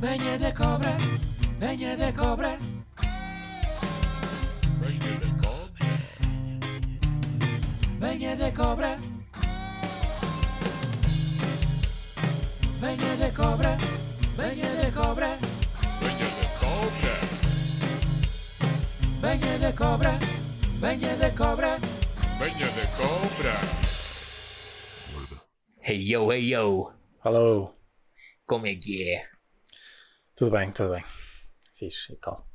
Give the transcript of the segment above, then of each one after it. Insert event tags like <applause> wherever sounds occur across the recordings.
Venha da cobra, venha da cobra. Venha da cobra. Venha da cobra. Venha da cobra, venha da cobra. Venha da cobra. Venha da cobra, venha da cobra. Venha da cobra. Hey yo, hey yo, Alô, como é que é? Tudo bem, tudo bem. Fixe e tal.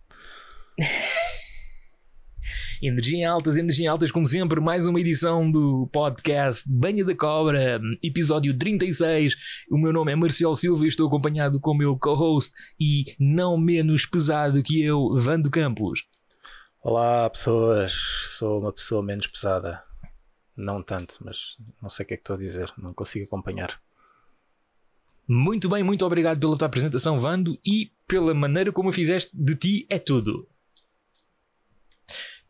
<laughs> Energia em altas, energia em altas, como sempre, mais uma edição do podcast Banha da Cobra, episódio 36. O meu nome é Marcelo Silva e estou acompanhado com o meu co-host e não menos pesado que eu, Vando Campos. Olá, pessoas. Sou uma pessoa menos pesada. Não tanto, mas não sei o que é que estou a dizer. Não consigo acompanhar. Muito bem, muito obrigado pela tua apresentação, Vando, e pela maneira como a fizeste de ti é tudo.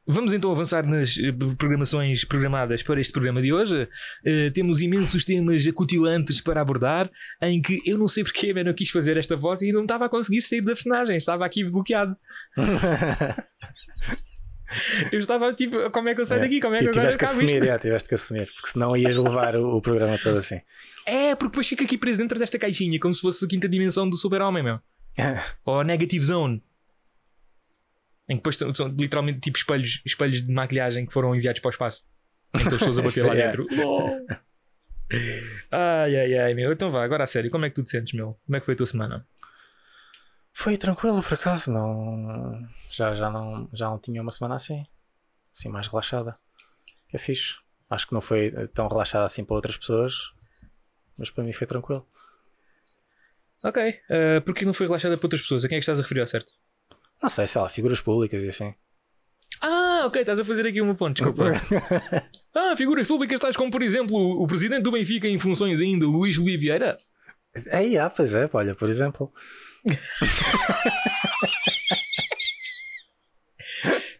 Vamos então avançar nas eh, programações programadas para este programa de hoje. Eh, temos imensos temas acutilantes para abordar, em que eu não sei porque eu não quis fazer esta voz e não estava a conseguir sair da personagem, estava aqui bloqueado. <laughs> Eu estava tipo, como é que eu saio daqui? Como é que agora tiveste que acabo isto? é, tiveste que assumir, porque senão ias levar o, o programa todo assim. É, porque depois fica aqui preso dentro desta caixinha, como se fosse a quinta dimensão do super-homem, meu. Ou a Negative Zone. Em que depois são, literalmente tipo espelhos, espelhos de maquilhagem que foram enviados para o espaço. Então pessoas a bater lá Yeah. <laughs> dentro. ai, ai, ai, meu. Então vá, agora a sério, como é que tu te sentes, meu? Como é que foi a tua semana? Foi tranquilo, por acaso. Não... Já, já, não, já não tinha uma semana assim. Assim, mais relaxada. É fixe. Acho que não foi tão relaxada assim para outras pessoas, mas para mim foi tranquilo. Ok. Uh, Porquê não foi relaxada para outras pessoas? A quem é que estás a referir ao certo? Não sei, sei lá, figuras públicas e assim. Ah, ok, estás a fazer aqui uma ponte, desculpa. <laughs> ah, figuras públicas tais como, por exemplo, o presidente do Benfica em funções ainda, Luís Vieira. Aí, ah, pois é, olha, por exemplo. <laughs>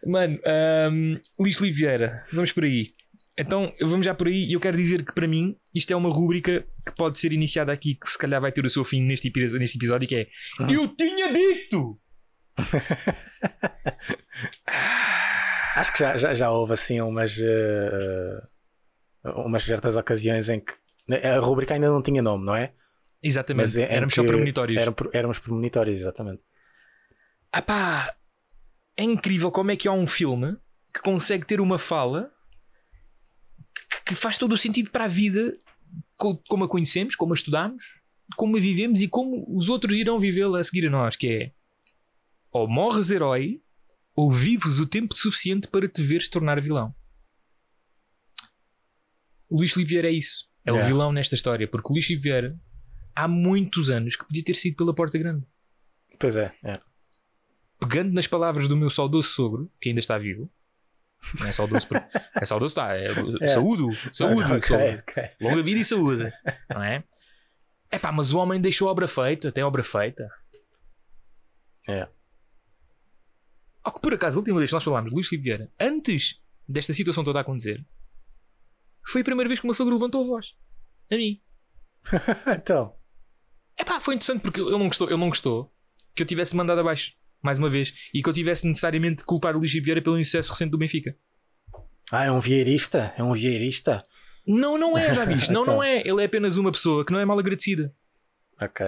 Mano, ahm, Luís Vieira, vamos por aí. Então, vamos já por aí. E eu quero dizer que para mim isto é uma rúbrica que pode ser iniciada aqui, que se calhar vai ter o seu fim neste, neste episódio, que é Eu tinha dito! <laughs> Acho que já, já, já houve assim umas, eh, umas certas ocasiões em que a rubrica ainda não tinha nome, não é? Exatamente, em éramos só premonitórios. Eram, éramos premonitórios, exatamente. Ah pá, é incrível como é que há um filme que consegue ter uma fala que, faz todo o sentido para a vida, co- como a conhecemos, como a estudamos, como a vivemos e como os outros irão vivê-la a seguir a nós, que é ou morres herói ou vives o tempo suficiente para te veres tornar vilão. O Luís Filipe Vieira é isso. É o Yeah. vilão nesta história, porque o Luís Filipe Vieira há muitos anos que podia ter sido pela porta grande Pois é, é. pegando nas palavras do meu saudoso sogro, que ainda está vivo, não é saudoso, por- <laughs> é saudoso, está, é, É. saúde, saúde, Ok, sogro. ok. longa vida e saúde, não é? É pá, mas o homem deixou obra feita, tem obra feita. É. Ao que por acaso, a última vez que nós falámos de Luís Vieira, antes desta situação toda a acontecer, foi a primeira vez que o meu sogro levantou a voz. A mim. <laughs> então, É pá, foi interessante porque ele não gostou, ele não gostou que eu tivesse mandado abaixo, mais uma vez, e que eu tivesse necessariamente de culpar o Luís Vieira pelo insucesso recente do Benfica. ah, é um vieirista? É um vieirista? Não, não é, já viste? <laughs> Não, não é. Ele é apenas uma pessoa que não é mal agradecida. Ok.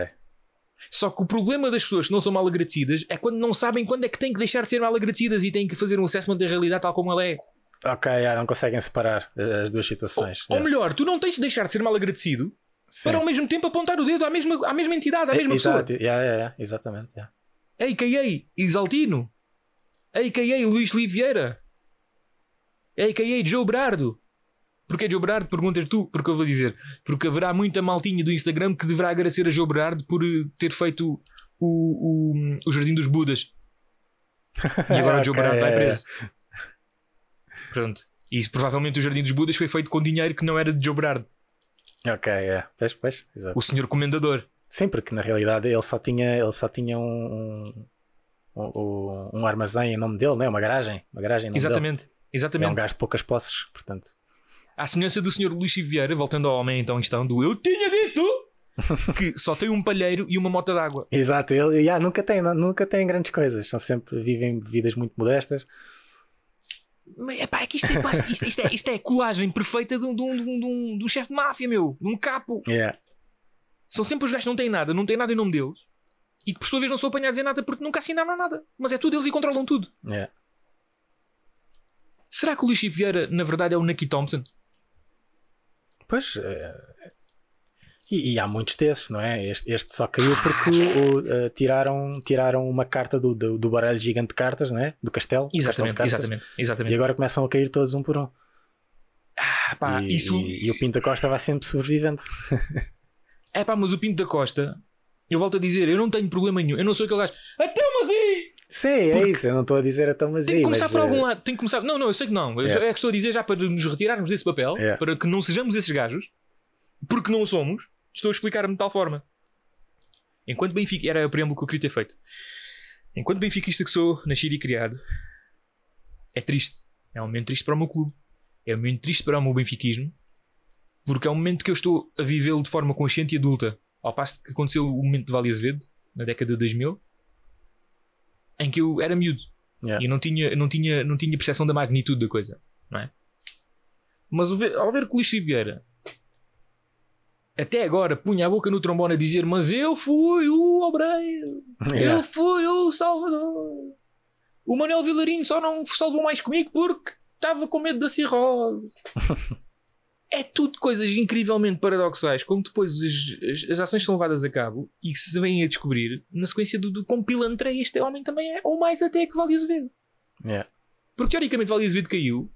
Só que o problema das pessoas que não são mal agradecidas é quando não sabem quando é que têm que deixar de ser mal agradecidas e têm que fazer um assessment da realidade tal como ela é. Ok, ah, não conseguem separar eh, as duas situações. Ou É. melhor, tu não tens de deixar de ser mal agradecido Sim. para ao mesmo tempo apontar o dedo à mesma, à mesma entidade, à mesma É, pessoa. Yeah, yeah, yeah, exatamente. yeah. A.K.A. Exaltino. A.K.A. Luís Filipe Vieira. A.K.A. Joe Berardo. Porquê Joe Berardo? Perguntas tu, porque eu vou dizer. Porque haverá muita maltinha do Instagram que deverá agradecer a Joe Berardo por eh, ter feito o, o, o Jardim dos Budas. <laughs> E agora o Joe Ok, Berardo vai é, preso. Pronto. E provavelmente o Jardim dos Budas foi feito com dinheiro que não era de Joe Berardo, Ok, é. Pois, pois, exato. o senhor comendador. Sim, porque na realidade ele só tinha, ele só tinha um, um, um- armazém em nome dele, né? uma garagem. Uma garagem Exatamente. dele. É Exatamente. um gajo de poucas posses, portanto. À semelhança do Sr. Luís Vieira, voltando ao homem então em questão do Eu tinha dito, <laughs> que só tem um palheiro e uma mota d'água. Exato, ele yeah, nunca, tem, nunca tem grandes coisas, são sempre, vivem vidas muito modestas. Mas, epá, é que isto é, isto, isto é, isto é a colagem perfeita de um, de um, de um, de um- de um chefe de máfia, meu, de um capo. Yeah. São sempre os gajos que não têm nada, não têm nada em nome deles e que por sua vez não são apanhados em nada porque nunca assinaram nada. Mas é tudo eles e controlam tudo. Yeah. Será que o Luís Chico Vieira, na verdade, é o Nucky Thompson? Pois. eh, e, e há muitos desses, não é? Este, este só caiu porque o- eh, tiraram, tiraram uma carta do, do, do baralho gigante de cartas, não é? Do castelo. do castelo Exatamente, exatamente, E exatamente. agora começam a cair todos um por um. Ah, pá, e, isso. e, e o Pinto da Costa vai sempre sobrevivente. <laughs> É pá, mas o Pinto da Costa, eu volto a dizer, eu não tenho problema nenhum. Eu não sou aquele gajo. Até mas e Sim, é Porque- isso. Eu não estou a dizer então, mas Tem que aí, começar mas, por algum eh, lado. Tem que começar. Não, não, eu sei que não. Yeah. É que estou a dizer já para nos retirarmos desse papel, Yeah. para que não sejamos esses gajos, porque não o somos. Estou a explicar-me de tal forma. Enquanto Benfica. Era o preâmbulo que eu queria ter feito. Enquanto benfiquista que sou, nascido e criado, é triste. É um momento triste para o meu clube. É um momento triste para o meu benfiquismo, porque é um momento que eu estou a vivê-lo de forma consciente e adulta. Ao passo que aconteceu o momento de Vale Azevedo, na década de 2000, em que eu era miúdo Yeah. e não tinha, não, tinha, não tinha percepção da magnitude da coisa, não é? Mas ao ver, que o Luís Vieira até agora punha a boca no trombone a dizer: Mas eu fui o obreiro, <laughs> yeah. eu fui o salvador. O Manuel Vilarinho só não salvou mais comigo porque estava com medo da cirrose. <laughs> é tudo coisas incrivelmente paradoxais, como depois as, as, as ações são levadas a cabo e que se vêm a descobrir na sequência do, do pilantra este homem também é, ou mais até que Vale Azevedo. Yeah. Porque teoricamente Vale Azevedo caiu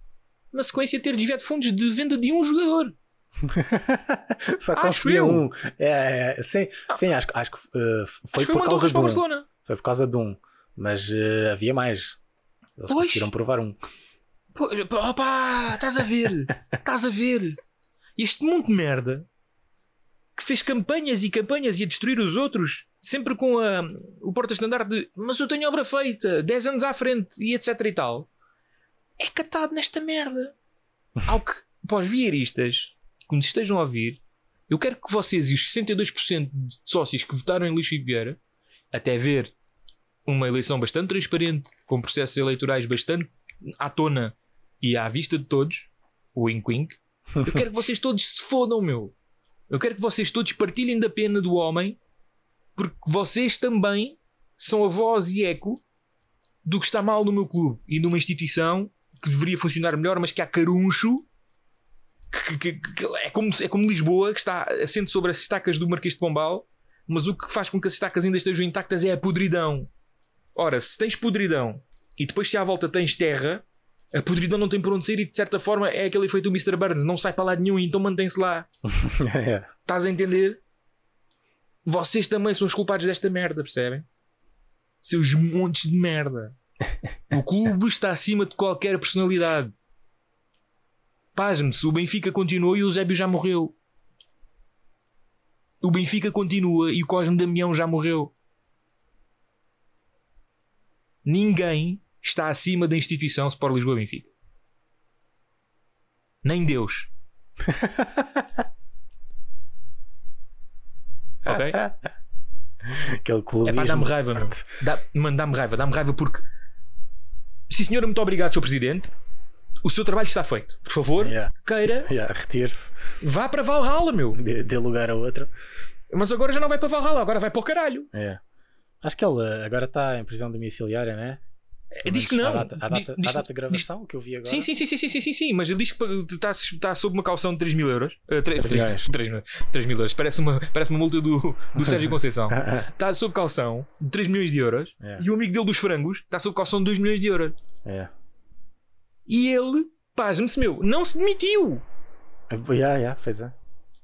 na sequência de ter desviado fundos de venda de um jogador. <laughs> Só Acho conseguia um. É, é, sim, sim, acho, que- acho que Acho foi foi por uma causa de um. Barcelona. Foi por causa de um. Mas eh, havia mais. Eles Pois. conseguiram provar um. Opa, estás a ver? Estás a ver? Este mundo de merda que fez campanhas e campanhas e a destruir os outros, sempre com a, o porta-estandarte de mas eu tenho obra feita, 10 anos à frente e etc e tal, é catado nesta merda. <laughs> Ao que, para os vieiristas que nos estejam a ouvir, eu quero que vocês e os 62% de sócios que votaram em Luís Filipe Vieira, até ver uma eleição bastante transparente, com processos eleitorais bastante à tona e à vista de todos, o wink wink, <laughs> eu quero que vocês todos se fodam, meu. Eu quero que vocês todos partilhem da pena do homem, porque vocês também são a voz e eco do que está mal no meu clube e numa instituição que deveria funcionar melhor, mas que há caruncho. Que, que- que- é, como, é como Lisboa, que está assente sobre as estacas do Marquês de Pombal, mas o que faz com que as estacas ainda estejam intactas é a podridão. Ora, se tens podridão e depois se à volta tens terra, a podridão não tem por onde sair e de certa forma é aquele efeito do Mr. Burns, não sai para lado nenhum, então mantém-se lá. Yeah. <laughs> Estás a entender? Vocês também são os culpados desta merda, percebem? Seus montes de merda. <laughs> O clube está acima de qualquer personalidade. Pasme-se, o Benfica continuou e o Eusébio já morreu. O Benfica continua e o Cosme Damião já morreu. Ninguém está acima da instituição Sport Lisboa Benfica. Nem Deus. <laughs> Ok? Aquele clube. É pá, dá-me raiva, mano. Dá, mano, dá-me raiva, dá-me raiva porque. Sim, senhora, muito obrigado, Sr. Presidente. O seu trabalho está feito. Por favor, Yeah. queira, Yeah, Retire-se, vá para Valhalla, meu. dê, dê lugar a outro. Mas agora já não vai para Valhalla, agora vai para o caralho. É. Acho que ele eh, agora está em prisão domiciliária, né? É, Diz que não. À data, à data, Diz- à data de diz- gravação que eu vi agora. Sim, sim, sim, sim, sim, sim, sim, mas ele diz que está, está sob uma calção de 3 mil euros. Uh, 3, Três milhões. 3, mil euros. Parece uma, parece uma multa do, do Sérgio <laughs> Conceição. Está <laughs> sob calção de 3 milhões de euros É. e o amigo dele dos frangos está sob calção de 2 milhões de euros. É. E ele, pasme-se, meu, não se demitiu. Yeah, yeah, pois é.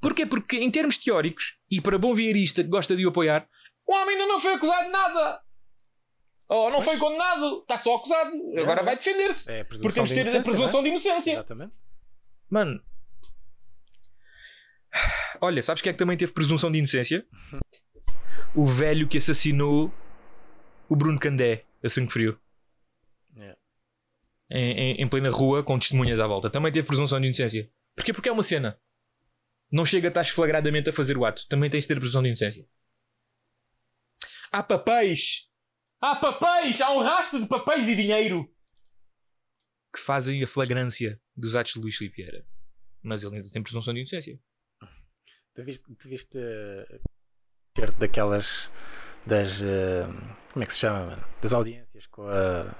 Porquê? Porque em termos teóricos, e para bom vierista que gosta de o apoiar, o homem ainda não foi acusado de nada. Oh, não foi condenado, está só acusado. Agora É. vai defender-se. É Porque temos de de ter a presunção de é? inocência. Exatamente. Mano, olha, sabes quem é que também teve presunção de inocência? O velho que assassinou o Bruno Candé a sangue frio. Yeah. Em, em- em plena rua com testemunhas à volta. Também teve presunção de inocência. Porquê? Porque é uma cena. Não chega a estar flagradamente a fazer o ato. Também tens de ter presunção de inocência. Há papéis! Há papéis! Há um rastro de papéis e dinheiro! Que fazem a flagrância dos atos de Luís Filipe Vieira. Mas ele ainda tem presunção de inocência. Tu viste, tu viste eh, perto daquelas das eh, como é que se chama, mano? Das audiências com a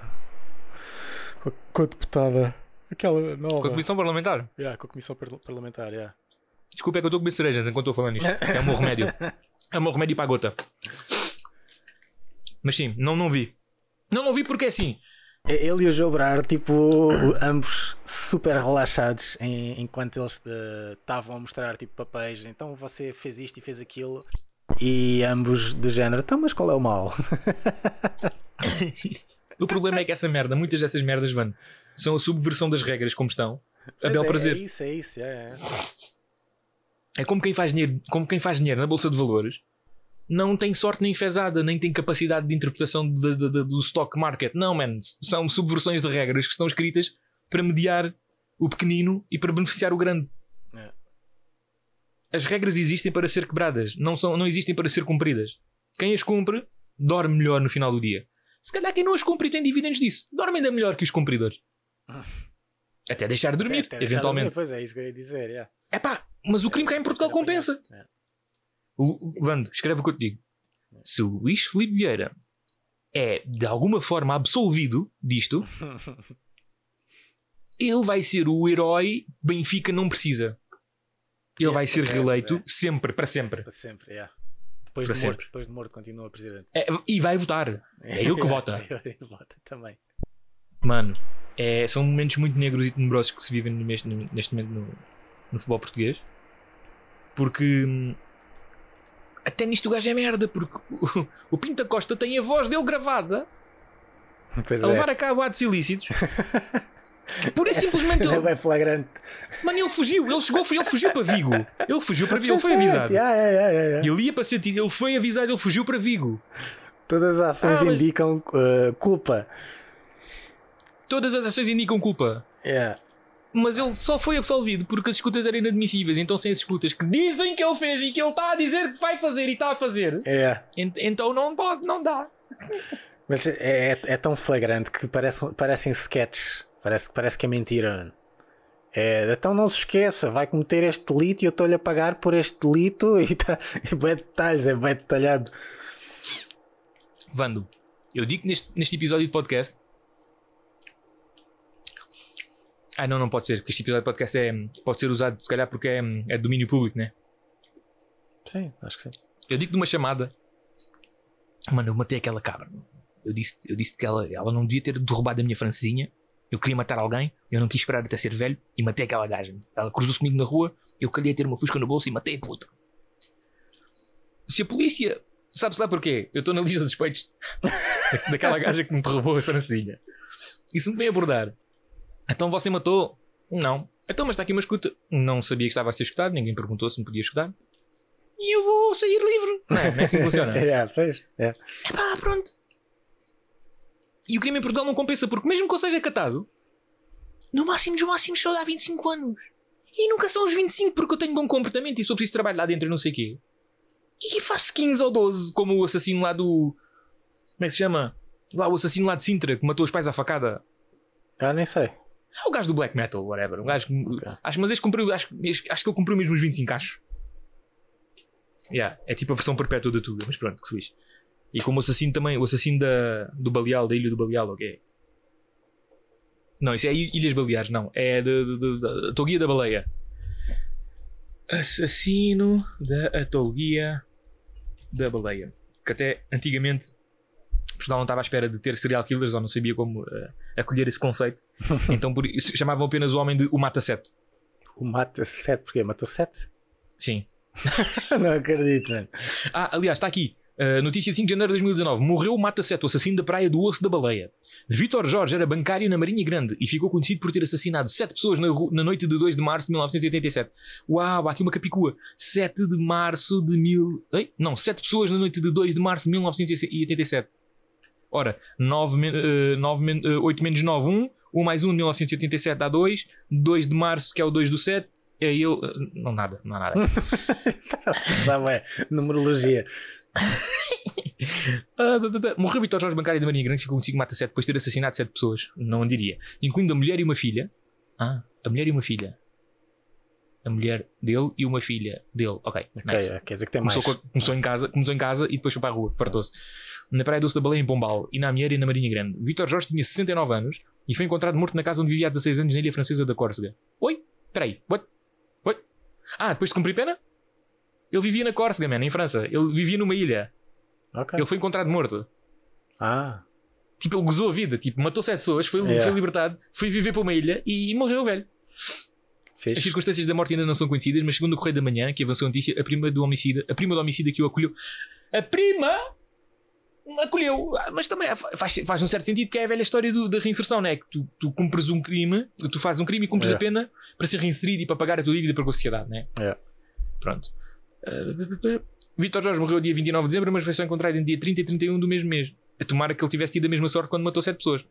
com a, com a deputada aquela nova. Com a Comissão Parlamentar. Yeah, com a comissão par- parlamentar, yeah. Desculpa, é que eu estou a comer cerejas enquanto estou falando nisto. Que é o meu remédio. <laughs> É o meu remédio para a gota. Mas sim, não, não vi. Não, não vi porque é assim. Ele e o Joe Brar, tipo, ambos super relaxados em- enquanto eles estavam a mostrar tipo papéis. Então você fez isto e fez aquilo. E ambos do género, então, mas qual é o mal? <laughs> O problema é que essa merda, muitas dessas merdas, mano, são a subversão das regras como estão. A bel é, prazer. É isso, é isso, é. é. É como quem faz dinheiro, como quem faz dinheiro na bolsa de valores. Não tem sorte nem fezada, nem tem capacidade de interpretação de- de- de- do stock market. Não, man. São subversões de regras que estão escritas para mediar o pequenino e para beneficiar o grande. É. As regras existem para ser quebradas, não, são, não existem para ser cumpridas. Quem as cumpre, dorme melhor no final do dia. Se calhar quem não as cumpre e tem dividendos disso, dorme ainda melhor que os cumpridores. Até deixar de dormir, Até- até deixar eventualmente. dormir, Pois é, isso que eu ia dizer, yeah. É pá, mas o crime cá em Portugal Ser apanhado. compensa. É. Vando, escreve o que eu te digo. Se o Luís Filipe Vieira é de alguma forma absolvido disto, <laughs> ele vai ser o herói Benfica não precisa. Ele É, vai ser é, reeleito pois sempre, para sempre. Para sempre, yeah. Depois Para de morto, sempre. depois de morto continua presidente. É, e vai votar. É ele que vota. <laughs> ele vota também. Mano, é- são momentos muito negros e tenebrosos que se vivem neste, neste momento no, no futebol português. Porque hum, até nisto o gajo é merda. Porque o, o Pinta Costa tem a voz dele gravada Pois a é. levar a cabo atos ilícitos. Que Pura e simplesmente <laughs> É ele, bem flagrante. mano, ele fugiu, ele chegou, ele fugiu para Vigo. Ele fugiu para Vigo, ele foi avisado. Yeah, yeah, yeah, yeah, yeah. Ele ia para sentir, ele foi avisado, ele fugiu para Vigo. Todas as ações Ah, mas- indicam uh, culpa. Todas as ações indicam culpa. Yeah. Mas ele só foi absolvido porque as escutas eram inadmissíveis. Então, sem as escutas que dizem que ele fez e que ele está a dizer que vai fazer e está a fazer, Yeah. ent- então não pode, não dá. Mas é, é, é tão flagrante que parece, parecem sketches. Parece, parece que é mentira. mano. É, então não se esqueça, vai cometer este delito e eu estou-lhe a pagar por este delito e tá, é bem detalhes, é bem detalhado. Vando, eu digo que neste, neste episódio de podcast. Ah, não, não pode ser, porque este episódio de podcast é, pode ser usado, se calhar, porque é, é domínio público, né? Sim, acho que sim. Eu digo de uma chamada. Mano, eu matei aquela cabra. Eu disse, eu disse que ela, ela não devia ter derrubado a minha francesinha. Eu queria matar alguém, eu não quis esperar até ser velho e matei aquela gaja. Ela cruzou-se comigo na rua, eu queria ter uma fusca no bolso e matei a puta. Se a polícia. Sabe-se lá porquê? Eu estou na lista de suspeitos <laughs> daquela gaja que me derrubou a francesinha. E se me vem abordar, então você matou? Não. Então, mas está aqui uma escuta. Não sabia que estava a ser escutado, ninguém perguntou se me podia escutar. E eu vou sair livre. Não, é? não é assim que funciona. yeah, <laughs> pois, é. Epá, pronto. E o crime em Portugal não compensa, porque mesmo que eu seja catado, no máximo dos máximos só dá 25 anos. E nunca são os 25 porque eu tenho bom comportamento e sou preciso trabalho lá dentro e não sei o quê. E faço 15 ou 12, como o assassino lá do. Como é que se chama? Lá o assassino lá de Sintra que matou os pais à facada. Ah, nem sei. É o gajo do black metal, whatever. Um gajo que. Ok. Acho, mas este cumpriu, acho, acho que ele cumpriu mesmo os 25, acho. Yeah, é tipo a versão perpétua da Tuga, mas pronto, que se lixe. E como o assassino também, o assassino da, do Baleal, da Ilha do Baleal, ok? Não, isso é Ilhas Baleares, não. É da da Toguia da Baleia. Assassino da Atoguia da Baleia. Que até antigamente Portugal não estava à espera de ter serial killers ou não sabia como eh, acolher esse conceito. <laughs> então por isso chamavam apenas o homem de o Mata-Sete. O mata 7, porquê? Matou 7? Sim. <laughs> não acredito, mano. Ah, aliás, está aqui. Uh, notícia de 5 de janeiro de 2019. Morreu o Mata-Sete, o assassino da praia do Osso da Baleia. Vítor Jorge era bancário na Marinha Grande e ficou conhecido por ter assassinado 7 pessoas na, na noite de 2 de março de 1987. Uau, há aqui uma capicua. 7 de março de mil... Ei? Não, 7 pessoas na noite de 2 de março de 1987. Ora, 9, men- eh, 9 men- eh, 8 menos 9, 1. 1 mais 1 de 1987 dá 2. 2 de março, que é o 2 do 7. É ele. Não, nada, não há nada. <laughs> Sabe, é, numerologia. <laughs> Ah. Morreu Vitor Jorge Bancário da Marinha Grande, ficou consigo mata 7 depois de ter assassinado 7 pessoas. Não diria. Incluindo a mulher e uma filha. Ah, a mulher e uma filha. A mulher dele e uma filha dele. Ok, Ok, nice. é, quer dizer que tem mais. Começou, co- começou em casa, começou em casa e depois foi para a rua, fartou-se. Na Praia Doce da Baleia, em Pombal, e na Amieira e na Marinha Grande. Vitor Jorge tinha 69 anos e foi encontrado morto na casa onde vivia há 16 anos na ilha francesa da Córcega. Oi? Peraí, what? What? Ah, depois de cumprir pena? Ele vivia na Córcega, man, em França. Ele vivia numa ilha. Ok. Ele foi encontrado morto. Ah, Tipo, ele gozou a vida. Tipo, matou sete pessoas, foi, Yeah. foi libertado, foi viver para uma ilha e morreu velho. As fixe. circunstâncias da morte ainda não são conhecidas, mas segundo o Correio da Manhã, que avançou a notícia, a prima do homicida, a prima do homicida que o acolheu. A prima acolheu, Ah, mas também faz, faz um certo sentido que é a velha história do- da reinserção, não é? Que tu, tu cumpres um crime, tu fazes um crime e cumpres É. a pena para ser reinserido e para pagar a tua dívida para com a sociedade, não é? É. Pronto. Ah, Vítor Jorge morreu dia 29 de dezembro, mas foi só encontrado em dia 30 e 31 do mesmo mês. A tomara que ele tivesse tido a mesma sorte quando matou sete pessoas.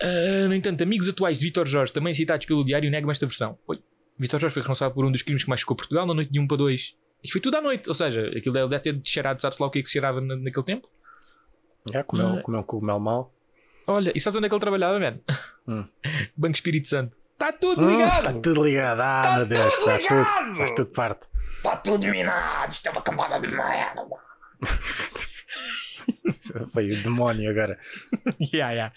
Ah, no entanto, amigos atuais de Vítor Jorge, também citados pelo diário, negam esta versão. Oi. Vítor Jorge foi responsável por um dos crimes que mais chocou Portugal na noite de 1 para 2. E foi tudo à noite, ou seja, aquilo deve deve ter cheirado, sabes lá o que é que se cheirava na- naquele tempo? Já comeu, Ah. comeu um cogumelo mau. Olha, e sabes onde é que ele trabalhava, man? Hum. <laughs> Banco Espírito Santo. Está tudo Hum, ligado! Está tudo ligado. Ah, Tá meu Deus, tudo está tudo. ligado! Faz tudo parte. Está tudo minado! Isto é uma camada de merda! <laughs> Foi o demónio agora. <laughs> Yeah, yeah.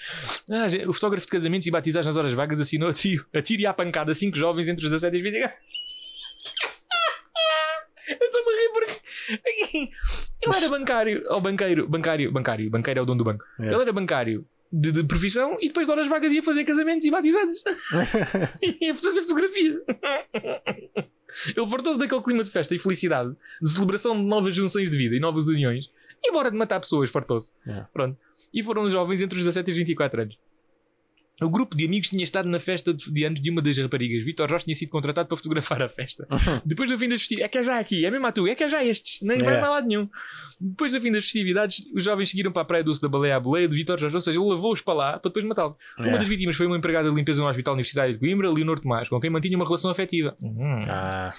Ah, o fotógrafo de casamentos e batizados nas horas vagas assinou a tiro, a tiro e à pancada cinco jovens entre os 17 e os 20 anos. Eu estou-me a rir porque <laughs> ele era bancário, ou banqueiro, bancário, bancário, banqueiro é o dono do banco. É. Ele era bancário de, de profissão e depois de horas vagas ia fazer casamentos e batizados. <laughs> <laughs> ia fazer fotografia. Ele fartou-se daquele clima de festa e felicidade, de celebração de novas junções de vida e novas uniões, e embora de matar pessoas, fartou-se. É. Pronto. E foram jovens entre os 17 e os 24 anos. O grupo de amigos tinha estado na festa de, de anos de uma das raparigas. Vitor Rocha tinha sido contratado para fotografar a festa. <laughs> Depois do fim das festividades, é que é já aqui, é mesmo a tu, é que é já estes, nem vai É. para lado nenhum. Depois do fim das festividades, os jovens seguiram para a praia doce da baleia à boleia de Vitor Jorge, ou seja, ele levou-os para lá para depois matá-los. Uma É. das vítimas foi uma empregada de limpeza no Hospital Universitário de Coimbra, Leonor Tomás, com quem mantinha uma relação afetiva. Hum. Ah,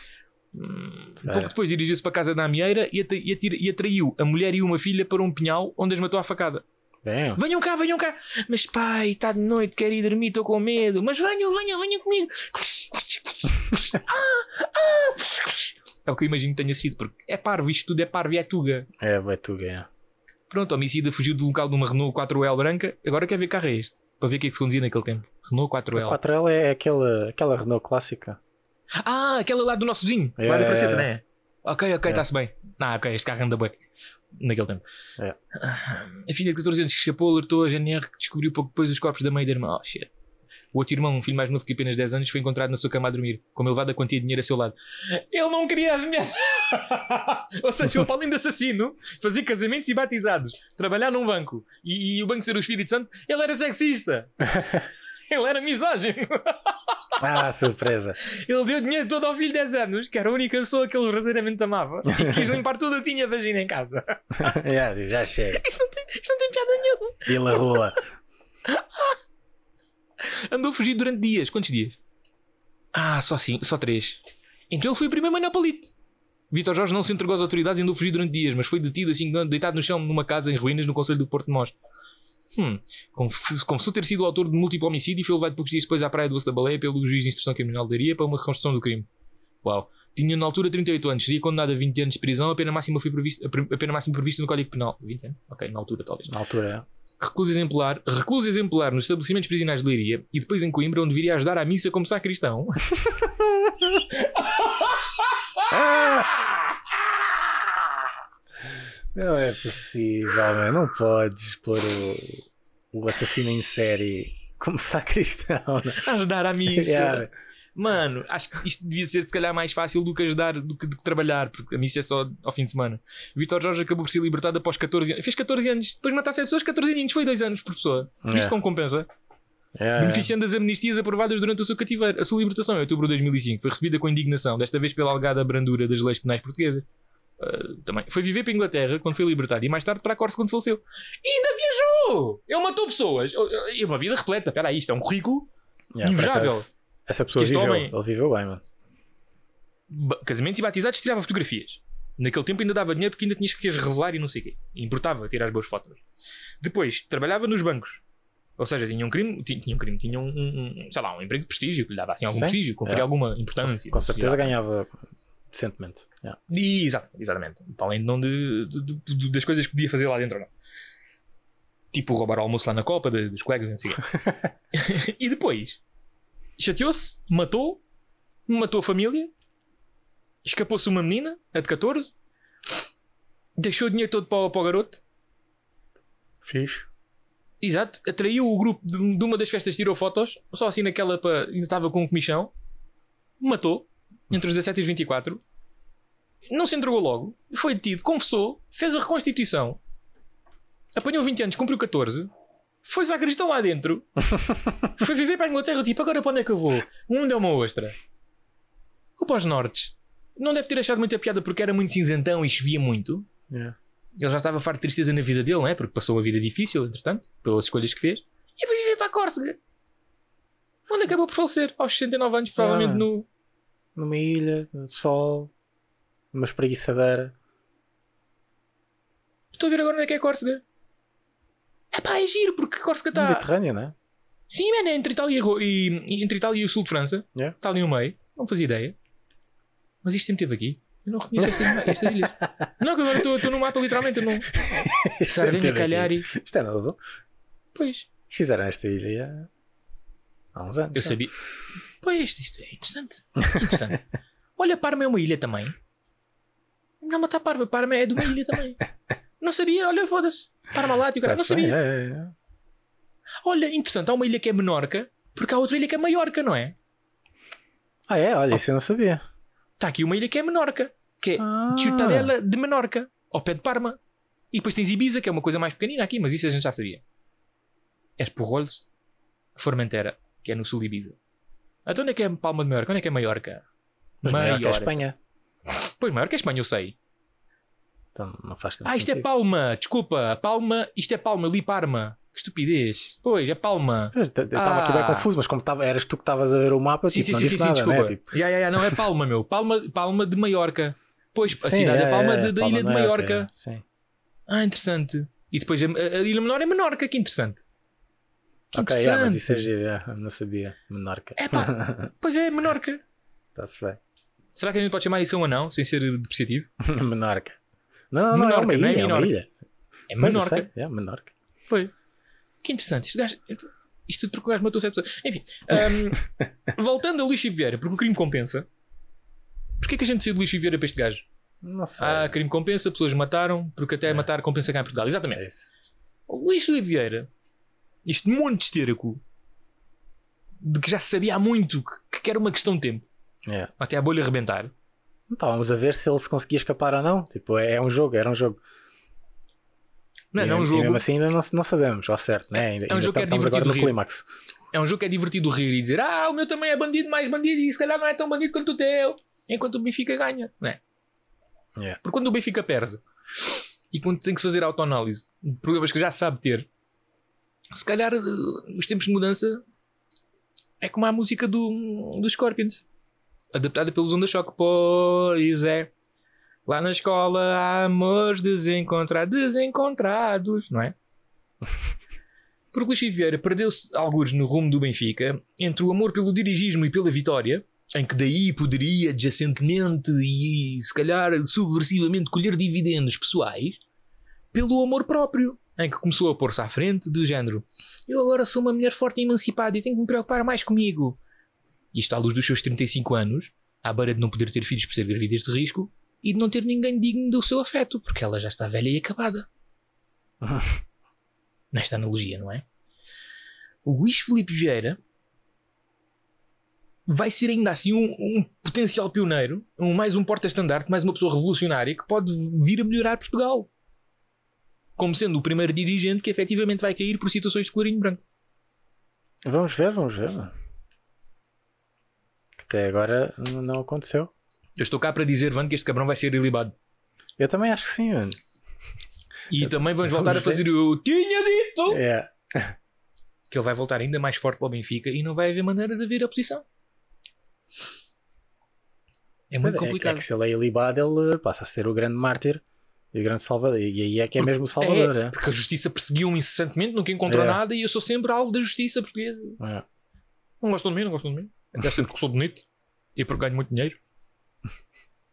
Hum. É. Pouco depois dirigiu-se para a casa da Amieira e, e atira- e atraiu a mulher e uma filha para um pinhal onde as matou à facada. Damn. Venham cá, venham cá. Mas pai, está de noite, quero ir dormir, estou com medo. Mas venham, venham, venham comigo. Ah, ah. É o que eu imagino que tenha sido, porque é parvo, isto tudo é parvo e é tuga. É, vai tu ganhar. Pronto, a homicida fugiu do local de uma Renault 4L branca. Agora quer ver que carro é este. Para ver o que é que se conduzia naquele tempo. Renault A 4L. 4L é aquela, aquela Renault clássica. Ah, aquela lá do nosso vizinho. É, lá da é, Praceta, é. não é? Ok, ok, É. está-se bem. Não, ok, este carro anda bem. Naquele tempo. É. A filha de 14 anos que escapou alertou a GNR que descobriu pouco depois os corpos da mãe e da irmã. Oh, shit. O outro irmão, um filho mais novo que apenas 10 anos, foi encontrado na sua cama a dormir, com uma elevada quantia de dinheiro a seu lado. Ele não queria as mulheres. <laughs> Ou seja, ele, para além de assassino, fazer casamentos e batizados, trabalhar num banco e, e o banco ser o Espírito Santo, ele era sexista. <laughs> ele era misógino. <laughs> Ah, surpresa. Ele deu dinheiro todo ao filho de 10 anos, que era a única pessoa que ele verdadeiramente amava, e quis limpar tudo que tinha vagina em casa. <laughs> já, já chega. Isto não tem, isto não tem piada nenhuma. Vila Rua. <laughs> Andou fugido durante dias. Quantos dias? Ah, só cinco, só três. Então ele foi o primeiro manel palito. Vitor Jorge não se entregou às autoridades e andou fugido durante dias, mas foi detido assim, deitado no chão numa casa em ruínas no Conselho do Porto de Mós. Hum, conf- confessou ter sido o autor de múltiplo homicídio e foi levado poucos dias depois à praia do Osso da Baleia pelo juiz de instrução criminal de Aria para uma reconstrução do crime. Uau. Tinha na altura 38 anos, seria condenado a 20 anos de prisão, a pena máxima foi prevista, a pena máxima prevista no Código Penal. 20 anos? Ok, na altura talvez. Na altura, recluso exemplar, recluso exemplar nos estabelecimentos prisionais de Leiria e depois em Coimbra, onde viria ajudar à missa como sacristão. <laughs> <laughs> Não é possível, man. não podes pôr o, o assassino em série como <laughs> sacristão. né? ajudar à missa. <laughs> Yeah. Mano, acho que isto devia ser se calhar mais fácil do que ajudar do que, do que trabalhar, porque a missa é só ao fim de semana. Vitor Jorge acabou por ser libertado após 14 anos. Fez 14 anos, depois de matar 7 pessoas, 14 aninhos, foi 2 anos por pessoa. É. Isto não compensa. É, Beneficiando das amnistias aprovadas durante o seu cativeiro. A sua libertação em outubro de 2005 foi recebida com indignação, desta vez pela alegada brandura das leis penais portuguesas. Ah, também. Foi viver para a Inglaterra quando foi libertado e mais tarde para a Corsa quando faleceu. E ainda viajou! Ele matou pessoas. E uma vida repleta. Espera aí, isto é um currículo yeah, invejável. Essa pessoa viveu. homem- Ele viveu bem, mano. casamentos e batizados tirava fotografias. Naquele tempo ainda dava dinheiro porque ainda tinhas que as revelar e não sei o quê. Importava tirar as boas fotos. Depois, trabalhava nos bancos. Ou seja, tinha um crime, ti- tinha um crime, tinha um, um- um, sei lá, um emprego de prestígio que lhe dava assim algum Sim. prestígio, conferia É. alguma importância. Com certeza ganhava. Decentemente. Yeah. E, exato, exatamente. Para além não de, de- de- das coisas que podia fazer lá dentro, não. Tipo roubar o almoço lá na Copa de- dos colegas, não sei o quê. <laughs> <laughs> e depois chateou-se, matou, matou a família, escapou-se uma menina, a de 14, deixou o dinheiro todo para, o- para o garoto, Fiz. exato, atraiu o grupo de, de uma das festas, tirou fotos, só assim naquela para. ainda estava com um comichão, matou, entre os 17 e os 24, não se entregou logo, foi detido, confessou, fez a reconstituição, apanhou 20 anos, cumpriu 14, foi-se à cristão lá dentro, <laughs> foi viver para a Inglaterra, tipo, agora para onde é que eu vou? O mundo é uma ostra. Ou para os nortes. Não deve ter achado muita piada porque era muito cinzentão e chovia muito. Yeah. Ele já estava farto de tristeza na vida dele, não é? Porque passou a vida difícil, entretanto, pelas escolhas que fez. E foi viver para a Córcega. Onde acabou por falecer, aos 69 anos, provavelmente Ah. no. Numa ilha, de sol, numa espreguiçadeira. Estou a ver agora onde é que é Córcega. É pá, é giro, porque Córcega No está. Mediterrâneo, não é? Sim, man, é entre Itália e, e, entre Itália e o sul de França. Yeah. Está ali no meio. Não fazia ideia. Mas isto sempre esteve aqui. Eu não reconheço esta, <laughs> esta ilha. Não, que agora estou- no mapa literalmente. Eu não... Aqui. Calhari. Isto é nada. Pois. Fizeram esta ilha há uns anos. Eu sabia. Pois, isto é interessante. Interessante. <laughs> Olha, Parma é uma ilha também. Não, mas está Parma. Parma é de uma ilha também. Não sabia, olha, foda-se. Parmalat e o cara. Não Parece bem, sabia. é, é, é. Olha, interessante. Há uma ilha que é Menorca, porque há outra ilha que é Maiorca, não é? Ah, é? Olha, isso eu não sabia. Está aqui uma ilha que é Menorca, que é Ah. Ciutadella de Menorca, ao pé de Parma. E depois tens Ibiza, que é uma coisa mais pequenina aqui, mas isso a gente já sabia. Esporroles, Formentera, que é no sul de Ibiza. Então onde é que é Palma de Maiorca? Onde é que é Maiorca? Mas maior que a Espanha. Pois, Maiorca é Espanha, eu sei. Então não faz tanto Ah, isto é sentido. Palma, desculpa. Palma, isto é Palma, eu li Parma. Que estupidez. Pois, é Palma. Eu estava aqui bem Ah. confuso, mas como tava, eras tu que estavas a ver o mapa, Sim, tipo, sim, não sim, sim, sim, nada, desculpa. né? Tipo, Ya, ya, ya, não é Palma, meu. Palma, Palma de Maiorca. Pois, a sim, cidade é, é, Palma é, de- da Palma ilha de Maiorca, Maiorca. é, Sim. Ah, interessante. E depois a, a- a ilha menor é Menorca, que interessante. Que Ok, interessante. é, mas isso é giro, é, não sabia. Menorca. É pá, <laughs> pois é, Menorca. Está-se bem. Será que a gente pode chamar isso a um anão, sem ser depreciativo? <laughs> Menorca. Não, não, é Menorca, uma não é ilha, é ilha. É Pois, eu Menorca. sei, É, Menorca. Foi. Que interessante. Este gajo. Isto tudo porque o gajo matou sete pessoas. Enfim. ahm, <laughs> voltando a Luís Chico Vieira, porque o crime compensa. Porquê que a gente saiu de Luís Chico Vieira para este gajo? Não sei. Ah, crime compensa, pessoas mataram, porque até É. matar compensa cá em Portugal. é Exatamente. isso. O Luís Vieira, este monte de esterco, de que já se sabia há muito que, que era uma questão de tempo, É. até a bolha arrebentar. Estávamos a ver se ele se conseguia escapar ou não. Tipo, é, é um jogo, era um jogo. Não é, E- não é um jogo. mesmo assim ainda não, não sabemos, ao certo, né? Ainda, é um jogo que é divertido rir. clímax. É um jogo que é divertido rir e dizer Ah, o meu também é bandido, mais bandido, e se calhar não é tão bandido quanto o teu. Enquanto o Benfica ganha, não é? Yeah. Porque quando o Benfica perde e quando tem que se fazer autoanálise de problemas que já sabe ter, se calhar eh, os tempos de mudança é como a música do, dos Scorpions, adaptada pelo Onda Choque. Pois é, lá na escola há amores desencontrados, desencontrados, não é? <laughs> Porque o Luís Vieira perdeu-se alguns no rumo do Benfica entre o amor pelo dirigismo e pela vitória, em que daí poderia adjacentemente e se calhar subversivamente colher dividendos pessoais, pelo amor próprio, em que começou a pôr-se à frente do género eu agora sou uma mulher forte e emancipada e tenho que me preocupar mais comigo. Isto à luz dos seus 35 anos, à beira de não poder ter filhos por ser gravidez de risco e de não ter ninguém digno do seu afeto, porque ela já está velha e acabada. <laughs> Nesta analogia, não é? O Luís Felipe Vieira vai ser ainda assim um, um potencial pioneiro, um, mais um porta-estandarte, mais uma pessoa revolucionária que pode vir a melhorar Portugal. Como sendo o primeiro dirigente que efetivamente vai cair por situações de colorinho branco. Vamos ver, vamos ver. Até agora não aconteceu. Eu estou cá para dizer, Van, que este cabrão vai ser ilibado. Eu também acho que sim, mano. E também vamos <laughs> Vamos voltar a fazer o tinha dito É. que ele vai voltar ainda mais forte para o Benfica e não vai haver maneira de haver oposição. É muito é, complicado. é que se ele é ilibado, ele passa a ser o grande mártir e o grande salvador. E aí é que é mesmo o salvador. É. Porque a justiça perseguiu-me incessantemente, nunca encontrou É. nada e eu sou sempre alvo da justiça portuguesa. É. Não gostam de mim, não gostam de mim. Deve ser porque sou bonito e porque ganho muito dinheiro.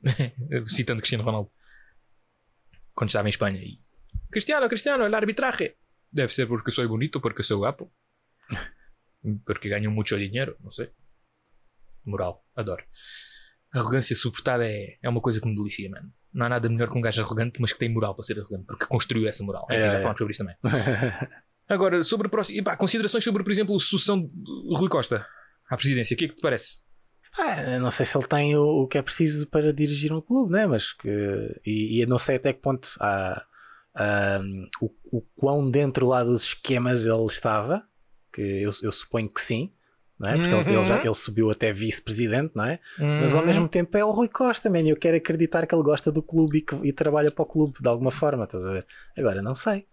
<laughs> Citando Cristiano Ronaldo. Quando estava em Espanha. E... Cristiano, Cristiano, el arbitraje. Deve ser porque sou bonito ou porque sou guapo. Porque ganho muito dinheiro, não sei. Moral, adoro. Arrogância suportada é, é uma coisa que me delicia, mano. Não há nada melhor que um gajo arrogante, mas que tem moral para ser arrogante, porque construiu essa moral. Enfim, É, já é. falamos sobre isso também. <laughs> Agora, sobre a próxima. epá, considerações sobre, por exemplo, a sucessão de Rui Costa à presidência. O que é que te parece? Ah, não sei se ele tem o, o que é preciso para dirigir um clube, né? Mas que. E, e não sei até que ponto há, há, o, o quão dentro lá dos esquemas ele estava, que eu, eu suponho que sim, não é? Porque ele, ele já, ele subiu até vice-presidente, não é? Mas ao mesmo tempo é o Rui Costa, man. e Eu quero acreditar que ele gosta do clube e, que, e trabalha para o clube de alguma forma, estás a ver? Agora, não sei.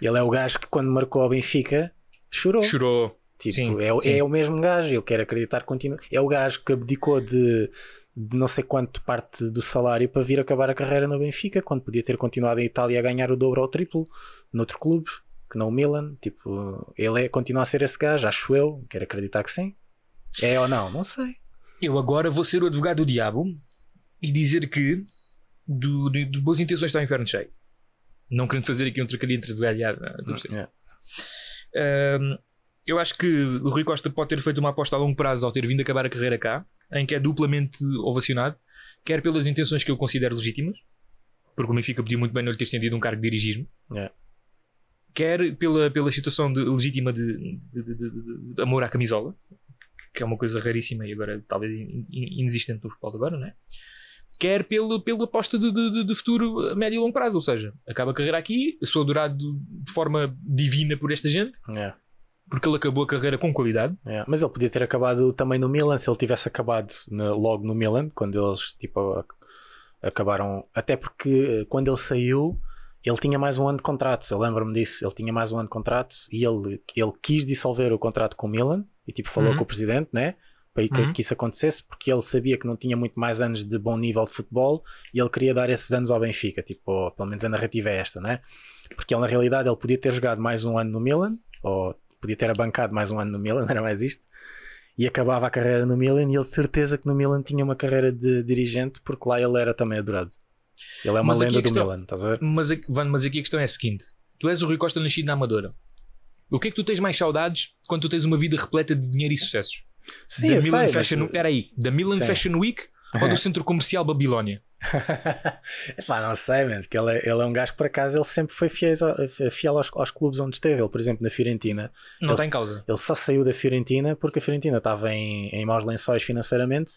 Ele é o gajo que quando marcou ao Benfica chorou. Chorou. Tipo, Sim, é, o- sim. é o mesmo gajo, eu quero acreditar que continua. É o gajo que abdicou de, de não sei quanto parte do salário para vir acabar a carreira no Benfica, quando podia ter continuado em Itália a ganhar o dobro ou o triplo noutro clube, que não o Milan. Tipo, ele é, continua a ser esse gajo, acho eu. Quero acreditar que sim. É ou não? Não sei. Eu agora vou ser o advogado do diabo e dizer que do, de, de boas intenções está o inferno cheio. Não querendo fazer aqui um trocadilho entre advogado e diabo. ah, percebes? É. Ahm, eu acho que o Rui Costa pode ter feito uma aposta a longo prazo ao ter vindo acabar a carreira cá, em que é duplamente ovacionado, quer pelas intenções que eu considero legítimas, porque o Benfica pediu muito bem não lhe ter estendido um cargo de dirigismo, É. quer pela, pela situação de- legítima de, de- de- amor à camisola, que é uma coisa raríssima e agora talvez in- in- inexistente no futebol de agora, não é? Quer pelo, pela aposta de, de- de- futuro a médio e longo prazo, ou seja, acaba a carreira aqui, sou adorado de forma divina por esta gente, É, porque ele acabou a carreira com qualidade. é. Mas ele podia ter acabado também no Milan, se ele tivesse acabado na- logo no Milan, quando eles tipo, ac- acabaram. Até porque eh, quando ele saiu, ele tinha mais um ano de contrato. Eu lembro-me disso. Ele tinha mais um ano de contrato e ele, ele quis dissolver o contrato com o Milan e tipo falou Uhum. com o presidente, né? Para que, Uhum. que isso acontecesse, porque ele sabia que não tinha muito mais anos de bom nível de futebol e ele queria dar esses anos ao Benfica. Tipo, ou pelo menos a narrativa é esta, né? Porque ele, na realidade, ele podia ter jogado mais um ano no Milan, ou podia ter abancado mais um ano no Milan, <laughs> era mais isto, e acabava a carreira no Milan. E ele de certeza que no Milan tinha uma carreira de dirigente, porque lá ele era também adorado. Ele é uma Mas lenda do questão- Milan, estás a ver? Mas, mas aqui a questão é a seguinte: tu és o Rui Costa nascido na Amadora. O que é que tu tens mais saudades quando tu tens uma vida repleta de dinheiro e sucessos? Sim, da Milan sei, Fashion mas- Week. Peraí, da Milan Sim. Fashion Week <laughs> ou do centro comercial Babilónia? <laughs> Epá, não sei, mano, porque ele é, ele é um gajo que por acaso ele sempre foi fiel, fiel aos, aos clubes onde esteve. Ele, por exemplo, na Fiorentina, Não Ele- está em causa. ele só saiu da Fiorentina porque a Fiorentina estava em, em maus lençóis financeiramente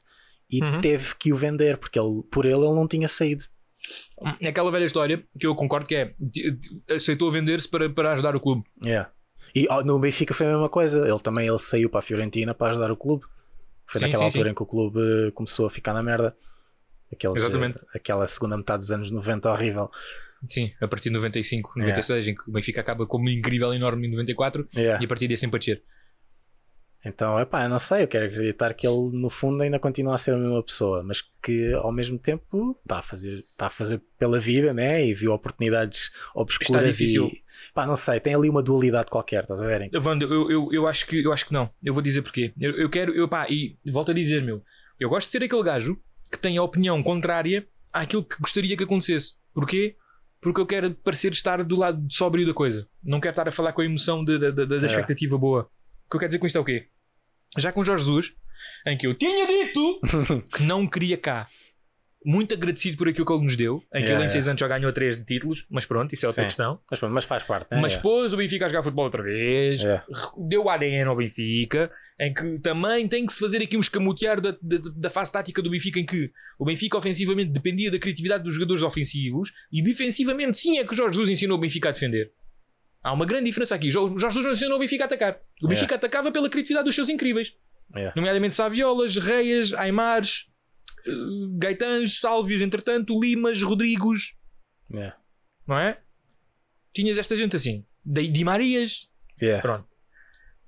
e Uhum. teve que o vender, porque ele, por ele ele não tinha saído. É aquela velha história que eu concordo que é aceitou vender-se para, para ajudar o clube. Yeah. E ó, no Benfica foi a mesma coisa. Ele também ele saiu para a Fiorentina para ajudar o clube. Foi Sim, naquela sim, altura sim. em que o clube eh, começou a ficar na merda. Aqueles, Exatamente. eh, aquela segunda metade dos anos 90 horrível. Sim, a partir de 95, Yeah. 96, em que o Benfica acaba como incrível enorme em 94 Yeah. e a partir daí é sempre a descer. Então, epá, eu não sei, eu quero acreditar que ele no fundo ainda continua a ser a mesma pessoa, mas que ao mesmo tempo está a fazer, está a fazer pela vida, né? E viu oportunidades obscuras difícil. e pá, não sei, tem ali uma dualidade qualquer, estás a ver? Wanda, eu, eu, eu, acho que, eu acho que não. Eu vou dizer porquê. Eu, eu quero, eu, pá, e volto a dizer, meu, eu gosto de ser aquele gajo que tem a opinião contrária àquilo que gostaria que acontecesse. Porquê? Porque eu quero parecer estar do lado sóbrio da coisa. Não quero estar a falar com a emoção de- da- da- da É. expectativa boa. O que eu quero dizer com isto é o quê? Já com Jorge Jesus, em que eu tinha dito <laughs> que não queria cá. Muito agradecido por aquilo que ele nos deu, em que Yeah, ele em yeah. 6 anos já ganhou 3 títulos, mas pronto, isso é outra Sim. questão. Mas, pronto, mas faz parte, né? Mas pôs o Benfica a jogar futebol outra vez, É. deu o ADN ao Benfica, em que também tem que se fazer aqui um escamotear da, da, da fase tática do Benfica, em que o Benfica ofensivamente dependia da criatividade dos jogadores ofensivos e defensivamente sim é que o Jorge Jesus ensinou o Benfica a defender. Há uma grande diferença aqui. Jo- Jorge Jesus não ensinou o Benfica a atacar. O É. Benfica atacava pela criatividade dos seus incríveis. É. Nomeadamente Saviolas, Reias, Aimares, eh, Gaetãs, Sálvios, entretanto, Limas, Rodrigos, É. não é? Tinhas esta gente assim. Di Di Marias, Yeah. Pronto.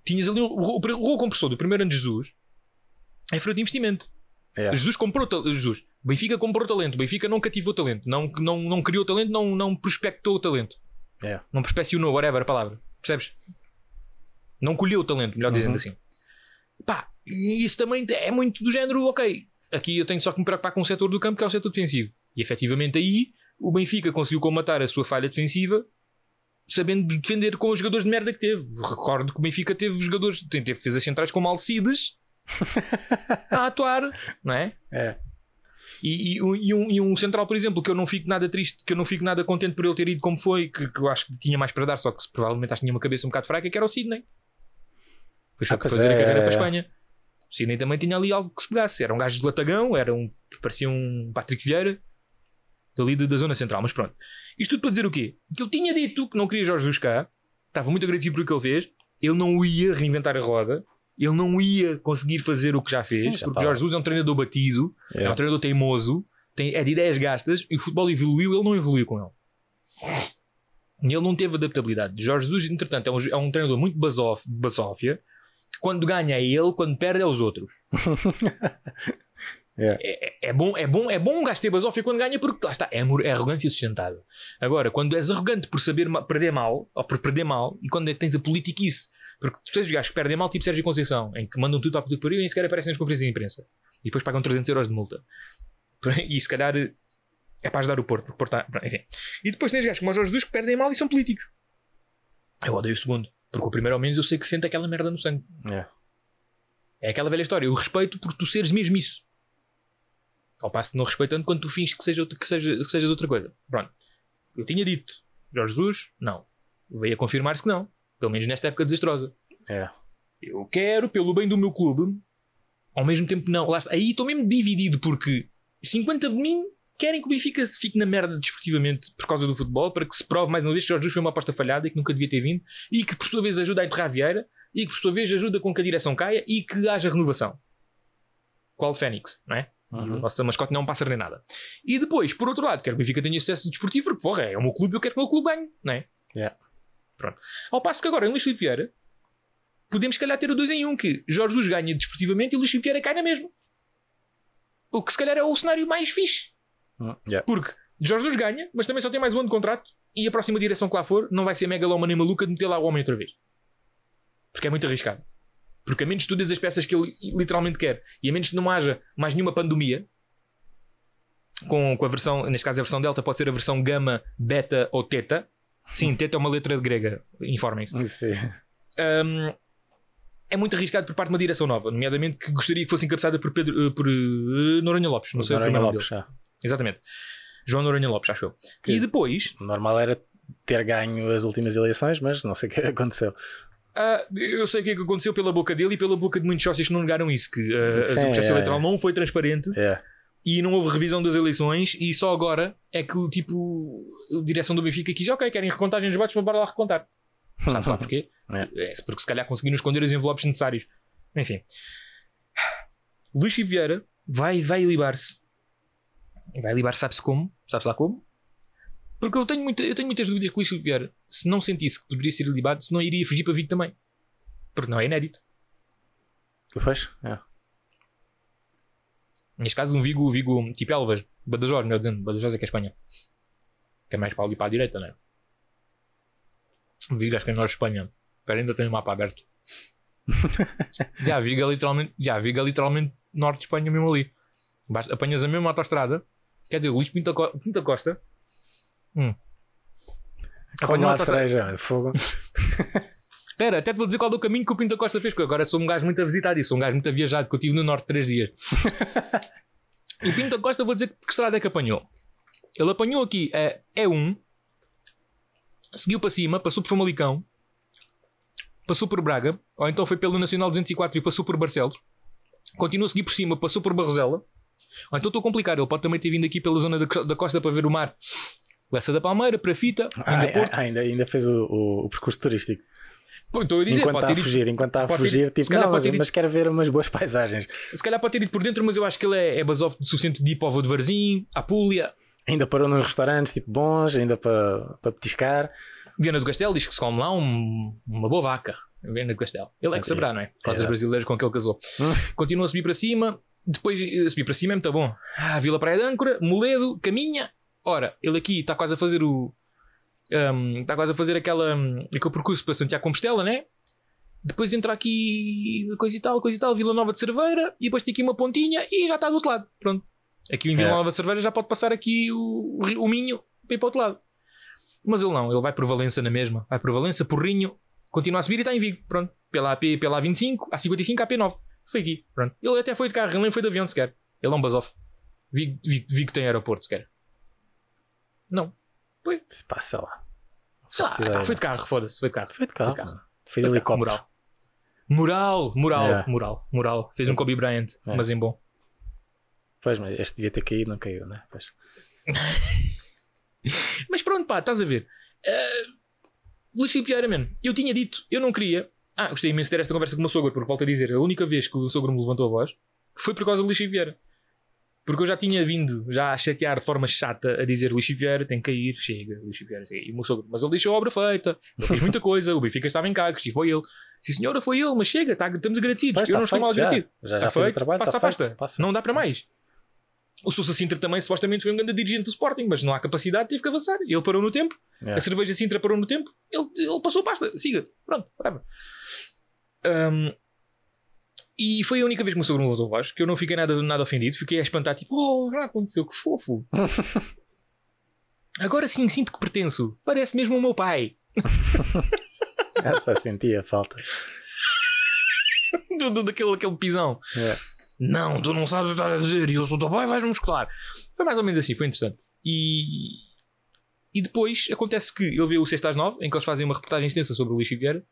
Tinhas ali o, o, o rolo compressor do primeiro ano de Jesus é fruto de investimento. Jesus comprou Jesus. Benfica comprou talento. Benfica não cativou talento. Não, não, não criou talento, não, não prospectou o talento. É. Não prospeccionou, whatever a palavra. Percebes? Não colheu o talento, melhor dizendo Uhum. assim. Pá, e isso também é muito do género, ok. Aqui eu tenho só que me preocupar com o setor do campo, que é o setor defensivo. E efetivamente aí o Benfica conseguiu comatar a sua falha defensiva sabendo defender com os jogadores de merda que teve. Recordo que o Benfica teve jogadores, teve defesas centrais como Alcides <laughs> a atuar, não é? É. E, e um- e um, e um central, por exemplo, que eu não fico nada triste, que eu não fico nada contente por ele ter ido como foi, que, que eu acho que tinha mais para dar, só que provavelmente acho que tinha uma cabeça um bocado fraca, que era o Sidney. Depois foi Ah, fazer a é, carreira é, para a é. Espanha. O Sidney também tinha ali algo que se pegasse. Era um gajo de latagão, era um, parecia um Patrick Vieira, ali da da zona central. Mas pronto. Isto tudo para dizer o quê? Que eu tinha dito que não queria Jorge Jesus cá, estava muito agradecido por o que ele fez, ele não ia reinventar a roda, ele não ia conseguir fazer o que já fez, Sim, já porque estava. Jorge Jesus é um treinador batido, É. é um treinador teimoso, tem, é de ideias gastas e o futebol evoluiu, ele não evoluiu com ele. E ele não teve adaptabilidade. Jorge Jesus, entretanto, é um, é um treinador muito basóf- basófia, que quando ganha é ele, quando perde é os outros. <laughs> É, é- é bom, é bom, é bom um gajo ter basófia quando ganha, porque lá está, é, é arrogância sustentável. Agora, quando és arrogante por saber perder mal, ou por perder mal, e quando é tens a politiquice, porque tu tens os gajos que perdem mal, tipo Sérgio Conceição, em que mandam tudo para o pariu e nem sequer aparecem nas conferências de imprensa. E depois pagam 300 euros de multa. <laughs> E se calhar é para ajudar o Porto, porque o Porto está- enfim. E depois tens gajos como o Jorge Jesus que perdem mal e são políticos. Eu odeio o segundo, porque o primeiro ao menos eu sei que sente aquela merda no sangue. É. É aquela velha história. Eu respeito por tu seres mesmo isso. Ao passo de não respeitando quando tu fins que, seja que, seja, que sejas outra coisa. Pronto. Eu tinha dito. Jorge Jesus, não. Veio a confirmar-se que não. Pelo menos nesta época desastrosa. É. Eu quero, pelo bem do meu clube, ao mesmo tempo não. Lá está. Aí estou mesmo dividido porque 50 de mim querem que o Benfica fique na merda desportivamente por causa do futebol, para que se prove mais uma vez que Jorge Jesus foi uma aposta falhada e que nunca devia ter vindo e que por sua vez ajuda a enterrar Vieira e que por sua vez ajuda com que a direção caia e que haja renovação. Qual Fênix, não é? O Uhum. nosso mascote não é um pássaro nem nada. E depois, por outro lado, quero que o Benfica tenha sucesso desportivo, porque porra, é o meu clube e eu quero que o meu clube ganhe, não é? Yeah. Pronto. Ao passo que agora, em Luís Filipe Vieira, podemos, se calhar, ter o 2 em 1, um, que Jorge Jesus ganha desportivamente e Luís Filipe Vieira cai na mesma. O que se calhar é o cenário mais fixe. Hum, yeah. Porque Jorge Jesus ganha, mas também só tem mais um ano de contrato e a próxima direção que lá for não vai ser megaloma nem maluca de meter lá o homem outra vez. Porque é muito arriscado. Porque a menos que tu as peças que ele literalmente quer e a menos que não haja mais nenhuma pandemia com, com a versão, neste caso a versão Delta pode ser a versão Gama, Beta ou Teta. Sim, Teta é uma letra grega, informem-se. Sim. Um, é muito arriscado por parte de uma direção nova, nomeadamente que gostaria que fosse encabeçada por, Pedro, eh, por eh, Noronha Lopes. Não sei o Noronha nome Lopes, já. Exatamente. João Noronha Lopes, acho eu. Que- E depois, O normal era ter ganho as últimas eleições, mas não sei o que <laughs> aconteceu. ah, eu sei o que é que aconteceu pela boca dele e pela boca de muitos sócios que não negaram isso, que ah, Sim, o processo é. eleitoral não foi transparente É. e não houve revisão das eleições e só agora é que tipo a direção do Benfica quis, ok, querem recontagem dos votos, bora lá recontar. Sabe lá porquê? É. É porque se calhar conseguiram esconder os envelopes necessários. Enfim. Luís Filipe Vieira vai, vai libar-se. Vai libar, sabe-se como? Sabe-se lá como? Porque eu tenho, muita, eu tenho muitas dúvidas que Luís Filipe Vieira, se não sentisse que poderia ser libado, se não iria fugir para Vigo também. Porque não é inédito. Pois? É. Neste caso, um Vigo, Vigo tipo Elvas, Badajoz, melhor dizendo, Badajoz é que é Espanha. Que é mais para ali para a direita, não é? Vigo acho que é Norte de Espanha. Espera, ainda tenho o mapa aberto. <laughs> já, Vigo é literalmente, já, Vigo é literalmente Norte de Espanha mesmo ali. Basta, apanhas a mesma autostrada. Quer dizer, Luís Pinta, Co- Pinta Costa. Hum. Apanhou a autostrada- fogo. <laughs> Espera, até te vou dizer qual é o caminho que o Pinta Costa fez, porque agora sou um gajo muito a visitar isso, sou um gajo muito a viajar, porque eu estive no Norte três dias. <laughs> e o Pinta Costa, vou dizer que estrada é que apanhou. Ele apanhou aqui a E1, seguiu para cima, passou por Famalicão, passou por Braga, ou então foi pelo Nacional 204 e passou por Barcelos, continuou a seguir por cima, passou por Barrosela, ou então estou a complicar, ele pode também ter vindo aqui pela zona da, costa para ver o mar. Lessa da Palmeira, para Fita, ainda Ah, Porto. ah, ainda, ainda fez o, o- o percurso turístico. Pô, Estou a dizer, enquanto pode está a fugir, enquanto está a fugir, tipo, não, mas, ido- mas quero ver umas boas paisagens. Se calhar pode ter ido por dentro, mas eu acho que ele é, é basófilo o suficiente de ir para o de Varzim, Apulia, Ainda parou nos restaurantes tipo bons, ainda para, para petiscar. Viana do Castelo, diz que se come lá um- uma boa vaca. Viana do Castelo. Ele é que saberá, não é? Dos Exato. brasileiros com que ele casou. Hum. Continua a subir para cima, depois a subir para cima é muito bom. Ah, Vila Praia de Âncora, Moledo, Caminha. Ora, ele aqui está quase a fazer o. hum, está quase a fazer aquela, hum, aquele percurso para Santiago Compostela, né? Depois entra aqui coisa e tal, coisa e tal, Vila Nova de Cerveira, e depois tem aqui uma pontinha e já está do outro lado. Pronto. Aqui em Vila É. Nova de Cerveira já pode passar aqui o, o Minho para ir para o outro lado. Mas ele não, ele vai por Valença na mesma. Vai por Valença, por Rinho, continua a subir e está em Vigo. Pronto. Pela AP, pela A25, A55, AP9. Foi aqui. Pronto. Ele até foi de carro, ele nem foi de avião sequer. Ele é um buzz-off. Vigo, Vigo, Vigo tem aeroporto sequer. Não. Se passa lá. Sei epá, foi de carro, foda-se. Foi de carro. Foi de carro. Foi de carro. Foi de Foi helicóptero. Moral. Moral, moral, É. moral, moral. Fez um Kobe Bryant, É. mas em bom. Pois, mas este devia ter caído, não caiu, né? Pois. <laughs> Mas pronto, pá, estás a ver. Uh, Luís Filipe Vieira, mano, eu tinha dito, eu não queria. Ah, gostei imenso de ter esta conversa com o meu sogro, porque volto a dizer, a única vez que o sogro me levantou a voz foi por causa do Luís Filipe Vieira. Porque eu já tinha vindo, já a chatear de forma chata, a dizer Luís Vieira tem que cair, chega, Luís Vieira, chega. E o meu sogro, mas ele deixou a obra feita, ele fez muita coisa, o Benfica estava em cagos, e foi ele. Sim senhora, foi ele, mas chega, tá, estamos agradecidos. Pois, eu tá não estou mal feito já. agradecido. Já, Está já feito, trabalho, passa tá a pasta. feito, passa. Não dá para mais. O Sousa Sintra também supostamente foi um grande dirigente do Sporting, mas não há capacidade, teve que avançar. Ele parou no tempo, É. a cerveja Sintra parou no tempo, ele, ele passou a pasta, siga, pronto, whatever. Um, e foi a única vez que o meu sogro me voltou a voz que eu não fiquei nada, nada ofendido, fiquei a espantar, tipo, oh, já aconteceu, que fofo. <laughs> Agora sim sinto que pertenço, parece mesmo o meu pai. <laughs> Essa sentia falta. do, do- daquele, aquele pisão. É. Não, tu não sabes o que estás a dizer e eu sou teu pai, vais-me escutar. Foi mais ou menos assim, foi interessante. E, e depois acontece que ele vê o Sexta às Nove, em que eles fazem uma reportagem extensa sobre o Luís Figueira.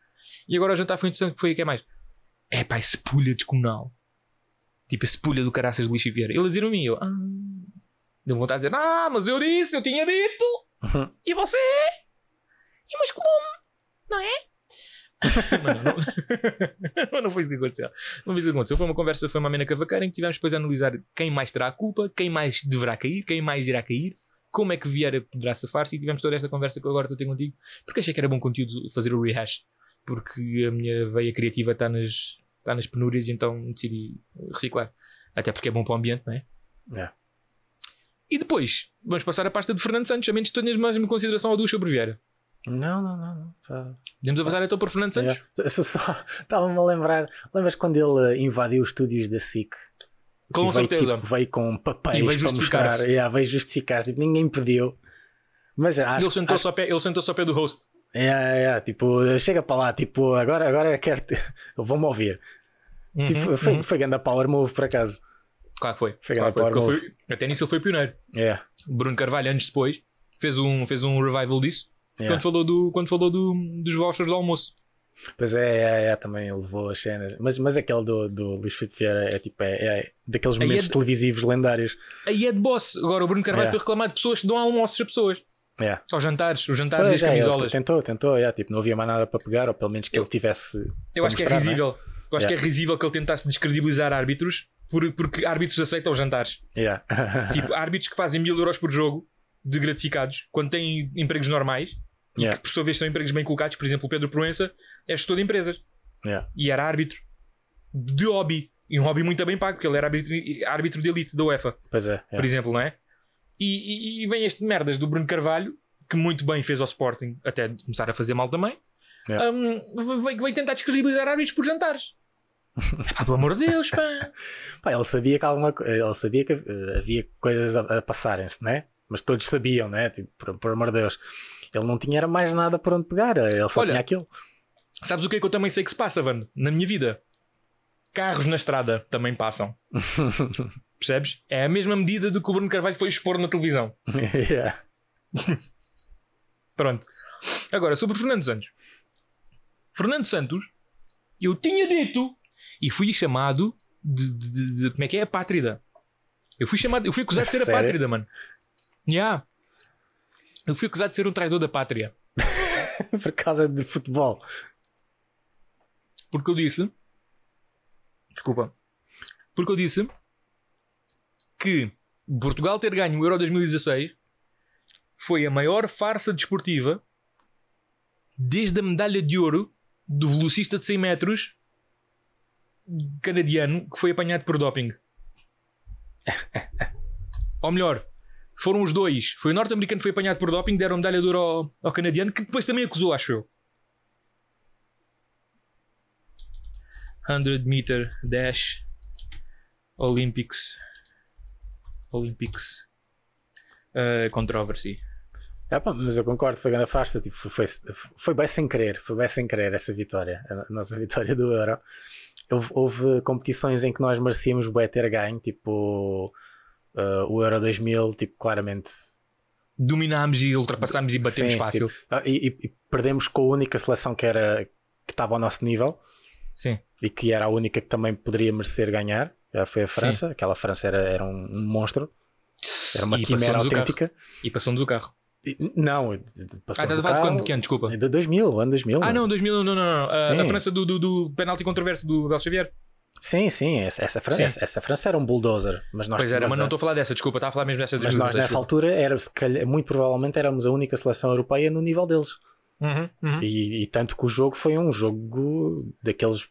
E agora o jantar foi interessante, que foi o que é mais? É pá, esse pulha descomunal. Tipo, esse pulha do caraças de Luís Figueira. Ele a dizer a mim, eu, ah, deu vontade de dizer, ah, mas eu disse, eu tinha dito, e você? E musculou-me, não é? <laughs> Mano, não, <laughs> Mas não foi isso que aconteceu. Não foi isso que aconteceu. Foi uma conversa, foi uma amena cavaqueira em que tivemos depois a analisar quem mais terá a culpa, quem mais deverá cair, quem mais irá cair, como é que Vieira poderá safar-se e tivemos toda esta conversa que eu agora estou a ter contigo, porque achei que era bom conteúdo fazer o rehash, porque a minha veia criativa está nas, está nas penúrias e então decidi reciclar. Até porque é bom para o ambiente, não é? É. E depois, vamos passar a pasta de Fernando Santos, a menos que tenhas mais uma consideração ou duas sobre Vieira. Não, não, não. não. Tá. Podemos avançar então por Fernando Santos? É. Estava-me a lembrar. Lembras quando ele invadiu os estúdios da SIC? Com veio, certeza. tipo, veio com papéis E veio para justificar-se. Yeah, veio justificar-se. Tipo, ninguém pediu. Mas acho, ele sentou-se acho, ao, pé, ele sentou-se ao pé do host. Yeah, yeah, tipo, chega para lá, tipo, agora, agora quero. te- <laughs> Vou-me ouvir. Tipo, Uhum, foi, uhum. foi grande power move, por acaso. Claro que foi. Foi Claro foi, foi- Até nisso ele foi pioneiro. Yeah, Bruno Carvalho, anos depois, fez um, fez um revival disso yeah. quando falou, do, quando falou do, dos vouchers do almoço. Pois é, é, é, também levou as cenas. Mas, mas aquele do, do Luís Filipe Vieira é tipo, é, é daqueles Aí é momentos de- televisivos lendários. Aí é de boss. Agora o Bruno Carvalho É. foi reclamar de pessoas que dão almoços a pessoas. Yeah. Só jantares, os jantares e Pois as é, camisolas. tentou, tentou, yeah, tipo, não havia mais nada para pegar, ou pelo menos que Eu- ele tivesse. Eu acho que é mostrar, risível. Eu acho Yeah. que é risível que ele tentasse descredibilizar árbitros por, porque árbitros aceitam jantares. Yeah. <laughs> tipo, árbitros que fazem mil euros por jogo de gratificados quando têm empregos normais e que por sua vez são empregos bem colocados. Por exemplo, o Pedro Proença é gestor de empresas. E era árbitro de hobby. E um hobby muito bem pago, porque ele era árbitro, árbitro de elite da UEFA, Pois é, por exemplo, não é? E, e- e vem este merdas do Bruno Carvalho, que muito bem fez ao Sporting, até de começar a fazer mal também, Yeah. um, veio, veio tentar descredibilizar árbitros por jantares. <laughs> Pá, pelo amor de Deus, pá. <laughs> Pá, ele sabia que alguma ele sabia que havia coisas a, a passarem-se, né? Mas todos sabiam, né? Tipo, por, por amor de Deus. Ele não tinha era mais nada por onde pegar, ele só Olha, tinha aquilo. Sabes o que é que eu também sei que se passa, Vando? Na minha vida. Carros na estrada também passam. <laughs> Percebes? É a mesma medida do que o Bruno Carvalho foi expor na televisão. <laughs> yeah. Pronto. Agora, sobre Fernando Santos. Fernando Santos, eu tinha dito e fui chamado de, de- de- de- como é que é? Apátrida. Eu fui chamado, eu fui acusado de ser <laughs> Sério? apátrida, mano. Yeah. Eu fui acusado de ser um traidor da pátria. <laughs> por causa de futebol. Porque eu disse. Desculpa. Porque eu disse que Portugal ter ganho o Euro 2016 foi a maior farsa desportiva desde a medalha de ouro do velocista de 100 metros canadiano que foi apanhado por doping. <laughs> Ou melhor, foram os dois. Foi o norte-americano que foi apanhado por doping, deram medalha de ouro ao, ao canadiano, que depois também acusou, acho eu. 100 meter dash Olympics Olympics uh, controversy. É, pá, mas eu concordo, foi grande farsa. Tipo, foi, foi, bem sem querer, foi bem sem querer essa vitória, a nossa vitória do Euro. Houve, houve competições em que nós merecíamos bué ter ganho, tipo uh, o Euro 2000, tipo, claramente. Dominámos e ultrapassámos e batemos Sim, fácil. sim. Ah, e, e- e perdemos com a única seleção que era que estava ao nosso nível Sim. e que era a única que também poderia merecer ganhar. Já foi a França, aquela França era, era um, monstro, era uma e quimera autêntica. E passou-nos o carro. Não, Ah, passou estás a falar de quando? De que ano? Desculpa. De 2000, ano 2000. Ah, não, 2000, não, não, não. não. A, Sim. a França do, do, do penalti controverso do Abel Xavier. Sim, sim, essa, essa, França, Sim. essa, essa França era um bulldozer. Mas nós, pois era, mas não estou a falar dessa, desculpa, estava a falar mesmo dessa de mas nós 2016, nessa altura, era, calhar, muito provavelmente, éramos a única seleção europeia no nível deles. Uhum, uhum. E, e tanto que o jogo foi um jogo daqueles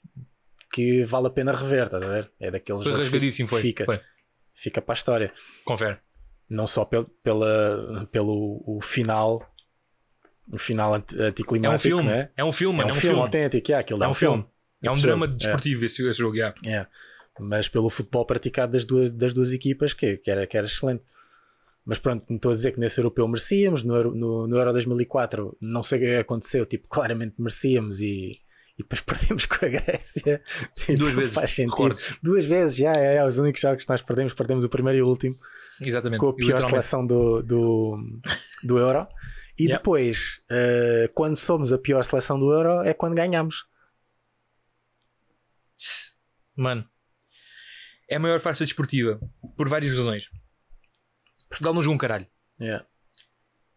que vale a pena rever, estás a ver? É daqueles Foi rasgadíssimo, foi. Fica, foi. fica para a história. Confere. Não só pel, pela, pelo o final, o final anti- anticlimático, É um filme, né? é um filme, É um, filme, autêntico, yeah, aquilo É um filme. É um Esse drama jogo, é. desportivo esse, esse jogo, yeah. É. Mas pelo futebol praticado das duas, das duas equipas, que, que, era, que era excelente. Mas pronto, não estou a dizer que nesse europeu merecíamos, no no, no Euro 2004 não sei o que aconteceu, tipo, claramente merecíamos e, e depois <laughs> perdemos com a Grécia. Duas vezes. Faz sentido. Recordo. Duas vezes, já é, é, os únicos jogos que nós perdemos, perdemos o primeiro e o último Exatamente. com a pior seleção do, do, do Euro. E Yeah. depois, eh, quando somos a pior seleção do Euro, é quando ganhamos. Mano, é a maior farsa desportiva por várias razões. Portugal não jogou um caralho. Yeah.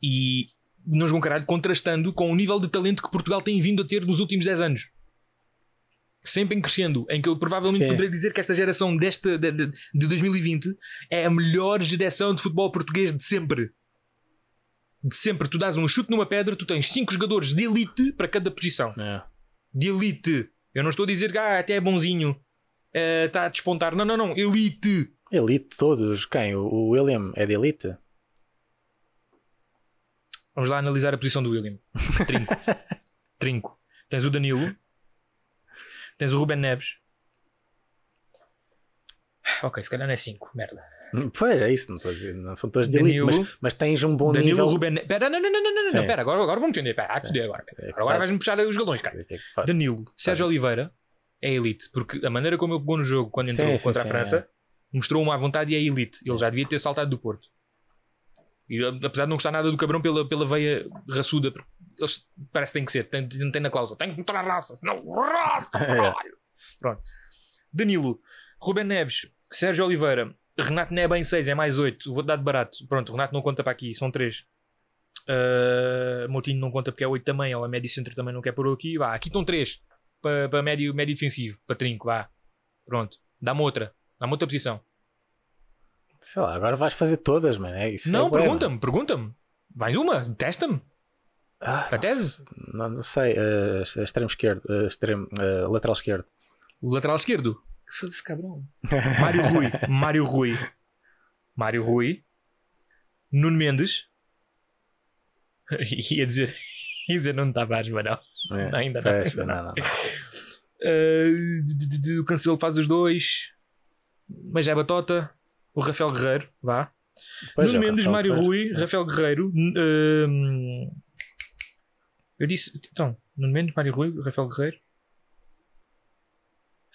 E um caralho contrastando com o nível de talento que Portugal tem vindo a ter nos últimos 10 anos. Sempre em crescendo, em que eu provavelmente Sim. poderia dizer que esta geração desta, de, de, de 2020 é a melhor geração de futebol português de sempre. De sempre. Tu dás um chute numa pedra, tu tens 5 jogadores de elite para cada posição. Yeah. De elite. Eu não estou a dizer que ah, até é bonzinho. eh, Está a despontar. Não, não, não. Elite. Elite todos. Quem? O, o William é de elite? Vamos lá analisar a posição do William. Trinco. <laughs> Trinco. Tens o Danilo. Tens o Ruben Neves. Ok, se calhar não é 5. Merda. Pois é isso, não estou a dizer, não são todos de elite, Danilo- mas, mas tens um bom Danilo, nível. Ruben Neves. Pera, não, não, não, não, não, não. Pera, agora, agora vamos entender. Pera, há agora. É que Agora tá- vais-me puxar os galões, cara. é que faz- Danilo, Sérgio Oliveira é elite, porque a maneira como ele pegou no jogo quando entrou sim, contra sim, a França mostrou uma à vontade e é elite. Ele já devia ter saltado do Porto. E, apesar de não gostar nada do cabrão pela, pela veia raçuda, porque eles parece que tem que ser, tem, tem, na cláusula, tem que mostrar a raça, senão raça, <laughs> caralho. Pronto. Danilo, Ruben Neves, Sérgio Oliveira, Renato Neba em 6 é mais 8, vou dar de barato. Pronto, Renato não conta para aqui, são 3. Uh, Moutinho não conta porque é 8 também, ou a médio centro também não quer pôr aqui. Vá, aqui estão 3 para, para médio, médio defensivo, para trinco, vá. Pronto, dá-me outra, dá-me outra posição. Sei lá, agora vais fazer todas, mano. É isso. não, é pergunta-me, pergunta-me. Vai uma, testa-me. Ah, A tese? não sei- Não, sei. eh, extremo esquerdo. eh, extremo, eh, lateral esquerdo. Lateral esquerdo. Que foda-se, cabrão. <laughs> Mário Rui, Mário Rui, Mário Rui, Nuno Mendes. <laughs> ia dizer, ia dizer não Tavares, mas não. É, Ainda não. não, não. <laughs> Uh, de- de- de- o Cancelo faz os dois. Mas é Batota. O Rafael Guerreiro, vá. Depois Nuno é Mendes, Rafael Mário. Rui, Rafael Guerreiro. hum, eu disse. Então, Nuno Mendes, Mário Rui, Rafael Guerreiro.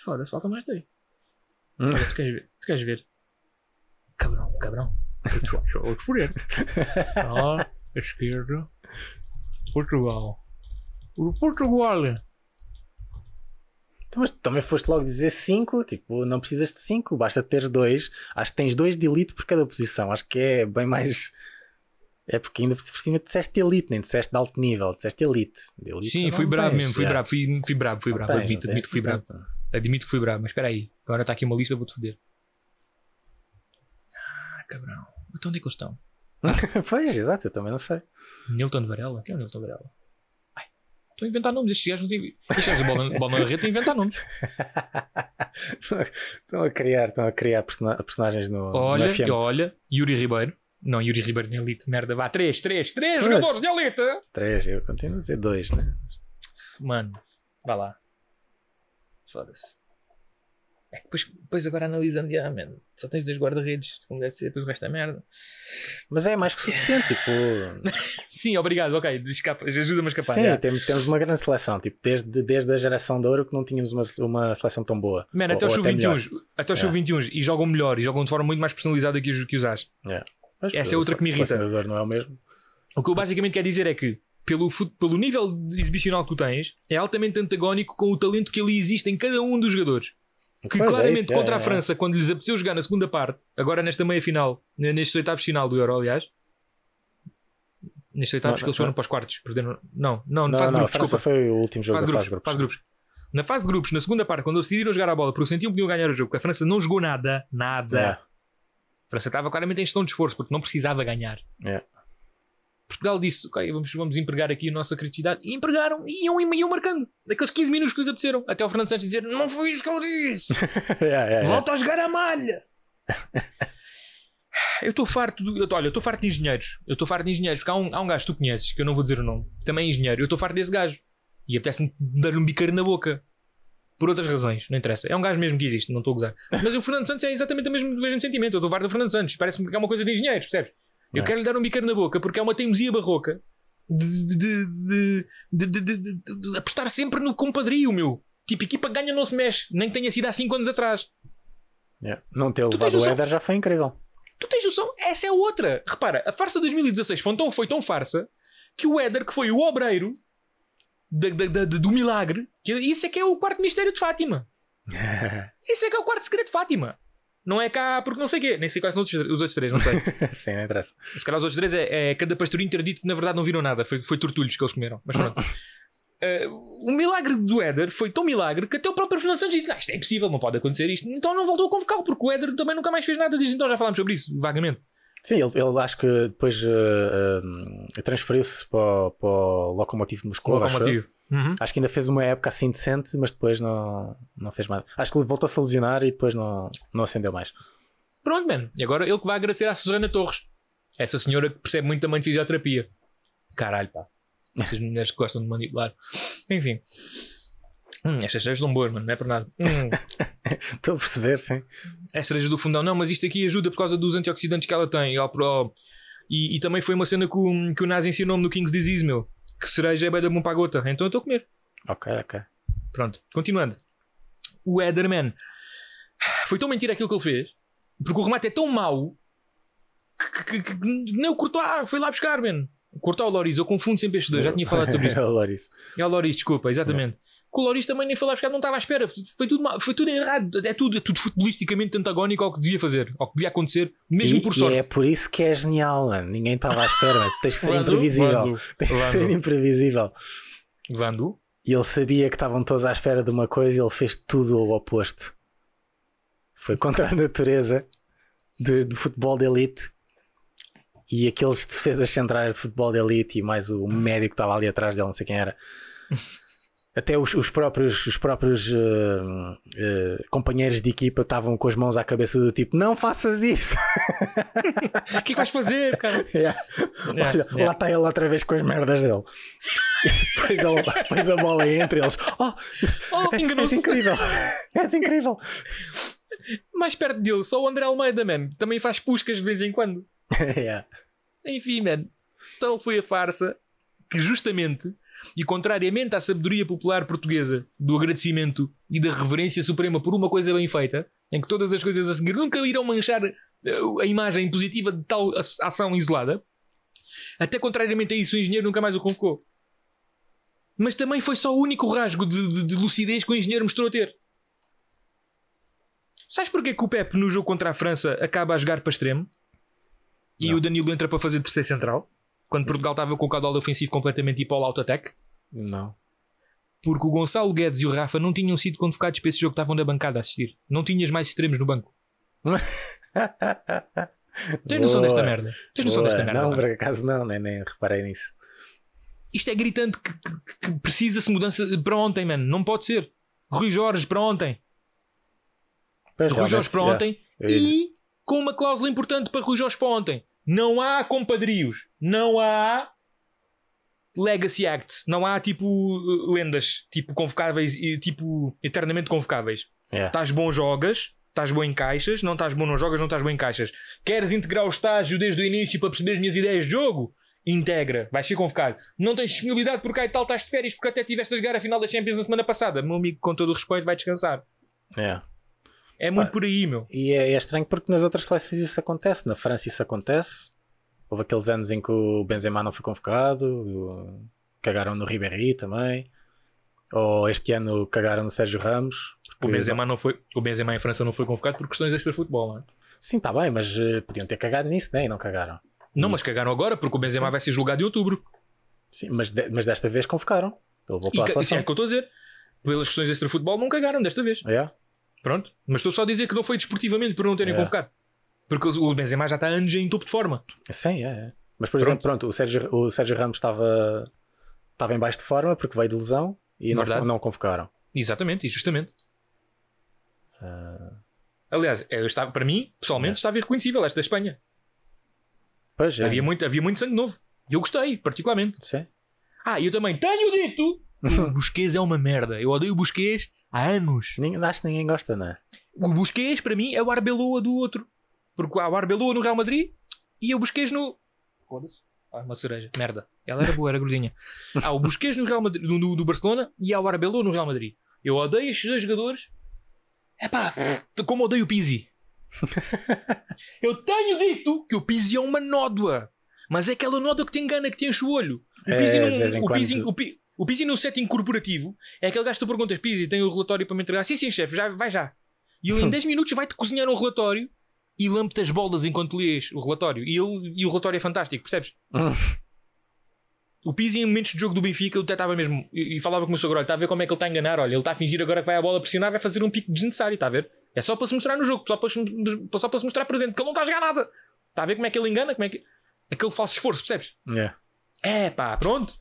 Foda-se, falta mais dois. Hum. Olha, tu queres ver? Tu queres ver? Cabrão, cabrão. <laughs> Outro poder. Ah, esquerda. Portugal. O Portugal. Mas também foste logo dizer 5, tipo, não precisas de 5, basta teres dois. Acho que tens dois de elite por cada posição. Acho que é bem mais. É porque ainda por cima disseste elite, nem disseste de alto nível, disseste elite. De elite Sim, fui bravo mesmo, fui bravo, fui, fui bravo, fui tens, Admito, admito que fui bravo. Admito que fui bravo, mas espera aí. Agora está aqui uma lista, vou-te foder. Ah, cabrão. Então onde é que eles estão? <laughs> pois, exato, eu também não sei. Nilton Varela? Quem é o Nilton Varela? Estão a inventar nomes. Estes gajos não têm. Estes gajos da bola, na rede estão a inventar nomes. <laughs> estão a criar, estão a criar persona- personagens no, Olha, no olha, Yuri Ribeiro. Não, Yuri Ribeiro na Elite, merda. Vá, 3, 3, 3 Pois. jogadores de Elite. Três, eu continuo a dizer dois, né? Mano, vá lá. Foda-se. É que depois, depois agora analisando, ah, man, só tens dois guarda-redes, como deve ser, depois o resto é merda. Mas é mais que suficiente, tipo. <laughs> Sim, obrigado, ok, ajuda-me a escapar. sim, já. temos, temos uma grande seleção, tipo, desde, desde a geração de ouro que não tínhamos uma, uma seleção tão boa. Mano, Ou- até melhor. sub-21 até os É. sub-21 e jogam melhor e jogam de forma muito mais personalizada que os, que os As. Mas, Essa é o outra que me irrita. não é o mesmo. O que eu basicamente quero dizer é que, pelo, pelo nível exibicional que tu tens, é altamente antagónico com o talento que ali existe em cada um dos jogadores. Que Pois é claramente isso, é, contra a é. França, quando lhes apeteceu jogar na segunda parte, agora nesta meia final, nestes oitavos final do Euro, aliás. Nestes oitavos Não, que eles foram para os quartos. Perderam. Não, não, na fase de não, a grupos, desculpa. foi o último jogo Fase da grupos, fase grupos. fase grupos. Na fase de grupos, na segunda parte, quando eles decidiram jogar a bola, porque sentiam que iam ganhar o jogo, porque a França não jogou nada, nada. É. A França estava claramente em gestão de esforço, porque não precisava ganhar. É. Portugal disse, ok, vamos, vamos empregar aqui a nossa criatividade. E empregaram, e iam, iam marcando. Daqueles 15 minutos que lhes apeteceram. Até o Fernando Santos dizer, não foi isso que eu disse. <laughs> É, é. Volta a jogar a malha. <laughs> Eu estou farto, do, eu olha, eu estou farto de engenheiros. Eu estou farto de engenheiros, porque há um, há um gajo que tu conheces, que eu não vou dizer o nome, também é engenheiro. Eu estou farto desse gajo. E apetece-me dar-lhe um biqueiro na boca. Por outras razões, não interessa. É um gajo mesmo que existe, não estou a gozar. Mas o Fernando Santos é exatamente o mesmo, o mesmo sentimento. Eu estou farto do Fernando Santos. Parece-me que é uma coisa de engenheiros, percebes? Eu É. quero lhe dar um biqueiro na boca porque é uma teimosia barroca de, de, de, de, de- de- de- de apostar sempre no compadrio, meu. Tipo, equipa ganha não se mexe, nem que tenha sido há 5 anos atrás. É. Não ter Tu levado o? Éder já foi incrível. Tu tens noção? Essa é outra. Repara, a farsa 2016 foi tão, foi tão farsa que o Éder, que foi o obreiro da- da- da- do milagre, que isso é que é o quarto mistério de Fátima. <laughs> Isso é que é o quarto segredo de Fátima. Não é cá porque não sei o quê. Nem sei quais são os outros, os outros três, não sei. <laughs> Sim, não interessa. Se calhar os outros três é, é cada pastorinho ter dito que na verdade não viram nada. Foi, foi tortulhos que eles comeram. Mas pronto. <laughs> Eh, o milagre do Éder foi tão milagre que até o próprio Fernando Santos disse: ah, Isto é impossível, não pode acontecer isto. Então não voltou a convocá-lo, porque o Éder também nunca mais fez nada desde então. Já falámos sobre isso, vagamente. Sim, ele, ele acho que depois eh, transferiu-se para, o- para o Locomotivo de Moscou. acho. Locomotivo. Uhum. Acho que ainda fez uma época assim decente, mas depois não, não fez mais. Acho que ele voltou-se a lesionar e depois não, não acendeu mais. Pronto, mano. E agora ele que vai agradecer à Susana Torres. Essa senhora que percebe muito também de fisioterapia. Caralho, pá. Essas mulheres que gostam de manipular. Enfim. Hum, estas cerejas estão boas, mano. Não é por nada. Hum, <laughs> <laughs> Estou a perceber, sim. é cereja do fundão. Não, mas isto aqui ajuda por causa dos antioxidantes que ela tem. E, e também foi uma cena que o, que o Nazi ensinou-me no King's Disease, meu. Que cereja é bem da bom para a gota. Então eu estou a comer. Ok, ok. Pronto, continuando. O Ederman foi tão mentira aquilo que ele fez, porque o remate é tão mau que, que, que, nem o Courtois foi lá buscar, man. Courtois ou o Loris, eu confundo sempre estes dois, já tinha falado sobre isto. É <laughs> o Loris. É o Loris, desculpa, exatamente. Que o Loris também nem foi lá buscar, não estava à espera, foi tudo, mal- foi tudo errado, é tudo, é tudo futbolisticamente antagónico ao que devia fazer, ao que devia acontecer, mesmo e, por e sorte. é por isso que é genial, mano. Ninguém estava à espera, mas tens que ser Vando, imprevisível. Vando, <laughs> Tens que ser imprevisível. Vando. E ele sabia que estavam todos à espera de uma coisa e ele fez tudo o oposto. Foi contra a natureza de- do futebol de elite. E aqueles defesas centrais de futebol de elite e mais o médico que estava ali atrás dele, não sei quem era. <laughs> Até os, os próprios, os próprios eh, eh, companheiros de equipa estavam com as mãos à cabeça do tipo: Não faças isso! <laughs> O que é que vais fazer, cara? <laughs> Yeah. Yeah, Olha, yeah. lá está ele outra vez com as merdas dele. <laughs> depois, ele, depois a bola entra e eles: Oh, Oh, És enganou-se. incrível! És incrível! Mais perto dele, só o André Almeida, man. Também faz puscas de vez em quando. yeah. Enfim, man. Tal foi a farsa que, justamente, e contrariamente à sabedoria popular portuguesa do agradecimento e da reverência suprema por uma coisa bem feita, em que todas as coisas a seguir nunca irão manchar eh, a imagem positiva de tal ação isolada, até contrariamente a isso, o engenheiro nunca mais o convocou. Mas também foi só o único rasgo de, de- de lucidez que o engenheiro mostrou ter. Sabes porquê que o Pepe no jogo contra a França acaba a jogar para extremo? E Não. o Danilo entra para fazer terceiro central? Quando Portugal estava com o caudal ofensivo completamente tipo all out attack? Não. Porque o Gonçalo Guedes e o Rafa não tinham sido convocados para esse jogo, estavam na bancada a assistir. Não tinhas mais extremos no banco. <laughs> Tens noção desta merda? Tens noção boa. desta merda? Não, pá? por acaso não, nem, nem reparei nisso. Isto é gritante que, que- que precisa-se mudança para ontem, mano. Não pode ser. Rui Jorge para ontem. Pois, Rui Jorge para ontem. Ia- E com uma cláusula importante para Rui Jorge para ontem. Não há compadrios. Não há Legacy Acts. Não há tipo uh, lendas. Tipo convocáveis e tipo eternamente convocáveis. Yeah. Estás bom, jogas. Estás bom em caixas. Não estás bom, não jogas. Não estás bom em caixas. Queres integrar o estágio desde o início para perceber as minhas ideias de jogo? Integra. Vais ser convocado. Não tens disponibilidade porque aí tal estás de férias porque até tiveste a jogar a final da Champions na semana passada. Meu amigo, com todo o respeito, vai descansar. Yeah. É muito Pá. por aí, meu. E é, é estranho porque nas outras seleções isso acontece. Na França isso acontece. Houve aqueles anos em que o Benzema não foi convocado. Cagaram no Ribéry também. Ou este ano cagaram no Sérgio Ramos. O Benzema, não foi, o Benzema em França não foi convocado por questões extra-futebol, não é? Sim, está bem, mas eh, podiam ter cagado nisso, né? E não cagaram. Não, mas cagaram agora porque o Benzema Sim. vai ser julgado em outubro. Sim, mas, de- mas desta vez convocaram. Ele voltou E à ca- isso é seleção. o que eu estou a dizer. Pelas questões extra-futebol não cagaram desta vez. Yeah. Pronto. Mas estou só a dizer que não foi desportivamente por não terem É. convocado. Porque o Benzema já está anos em topo de forma. Sim, é, é. Mas por Pronto. exemplo, pronto, o Sérgio, o Sérgio Ramos estava estava em baixo de forma porque veio de lesão e não, não convocaram. Exatamente, e justamente. Ah, Aliás, eu estava, para mim, pessoalmente, É. estava irreconhecível esta da Espanha. pois é. Havia, muito, havia muito sangue novo. E eu gostei, particularmente. Sim. Ah, eu também tenho dito que o <laughs> Busquets é uma merda. Eu odeio o Busquets há anos. Ninguém, acho que ninguém gosta, não é? O Busquets, para mim, é o Arbeloa do outro. Porque há o Arbeloa no Real Madrid e o Busquets no. Foda-se. Ah, uma cereja. Merda. Ela era boa, era gordinha. Há o Busquets no Real Madrid, no, no- do Barcelona e há o Arbeloa no Real Madrid. Eu odeio estes dois jogadores. É pá, como odeio o Pizzi. Eu tenho dito que o Pizzi é uma nódoa. Mas é aquela nódoa que te engana, que te enche o olho. O É, Pizzi, vez em o Pizzi, quando. o Pi- o Pizzi no setting corporativo é aquele gajo que tu perguntas: Pizzi, tem o relatório para me entregar? Sim, sim, chefe, já, vai já. E ele em <laughs> 10 minutos vai-te cozinhar um relatório e lampe-te as bolas enquanto lês o relatório. E, ele, e o relatório é fantástico, percebes? <laughs> O Pizzi, em momentos de jogo do Benfica, eu até estava mesmo. E, e falava com o meu sogro: olha, está a ver como é que ele está a enganar? Olha, ele está a fingir agora que vai a bola pressionar, vai fazer um pico desnecessário, está a ver? É só para se mostrar no jogo, só para, se- só para se mostrar presente, porque ele não está a jogar nada. Está a ver como é que ele engana? Como é que... Aquele falso esforço, percebes? Yeah. É pá, pronto.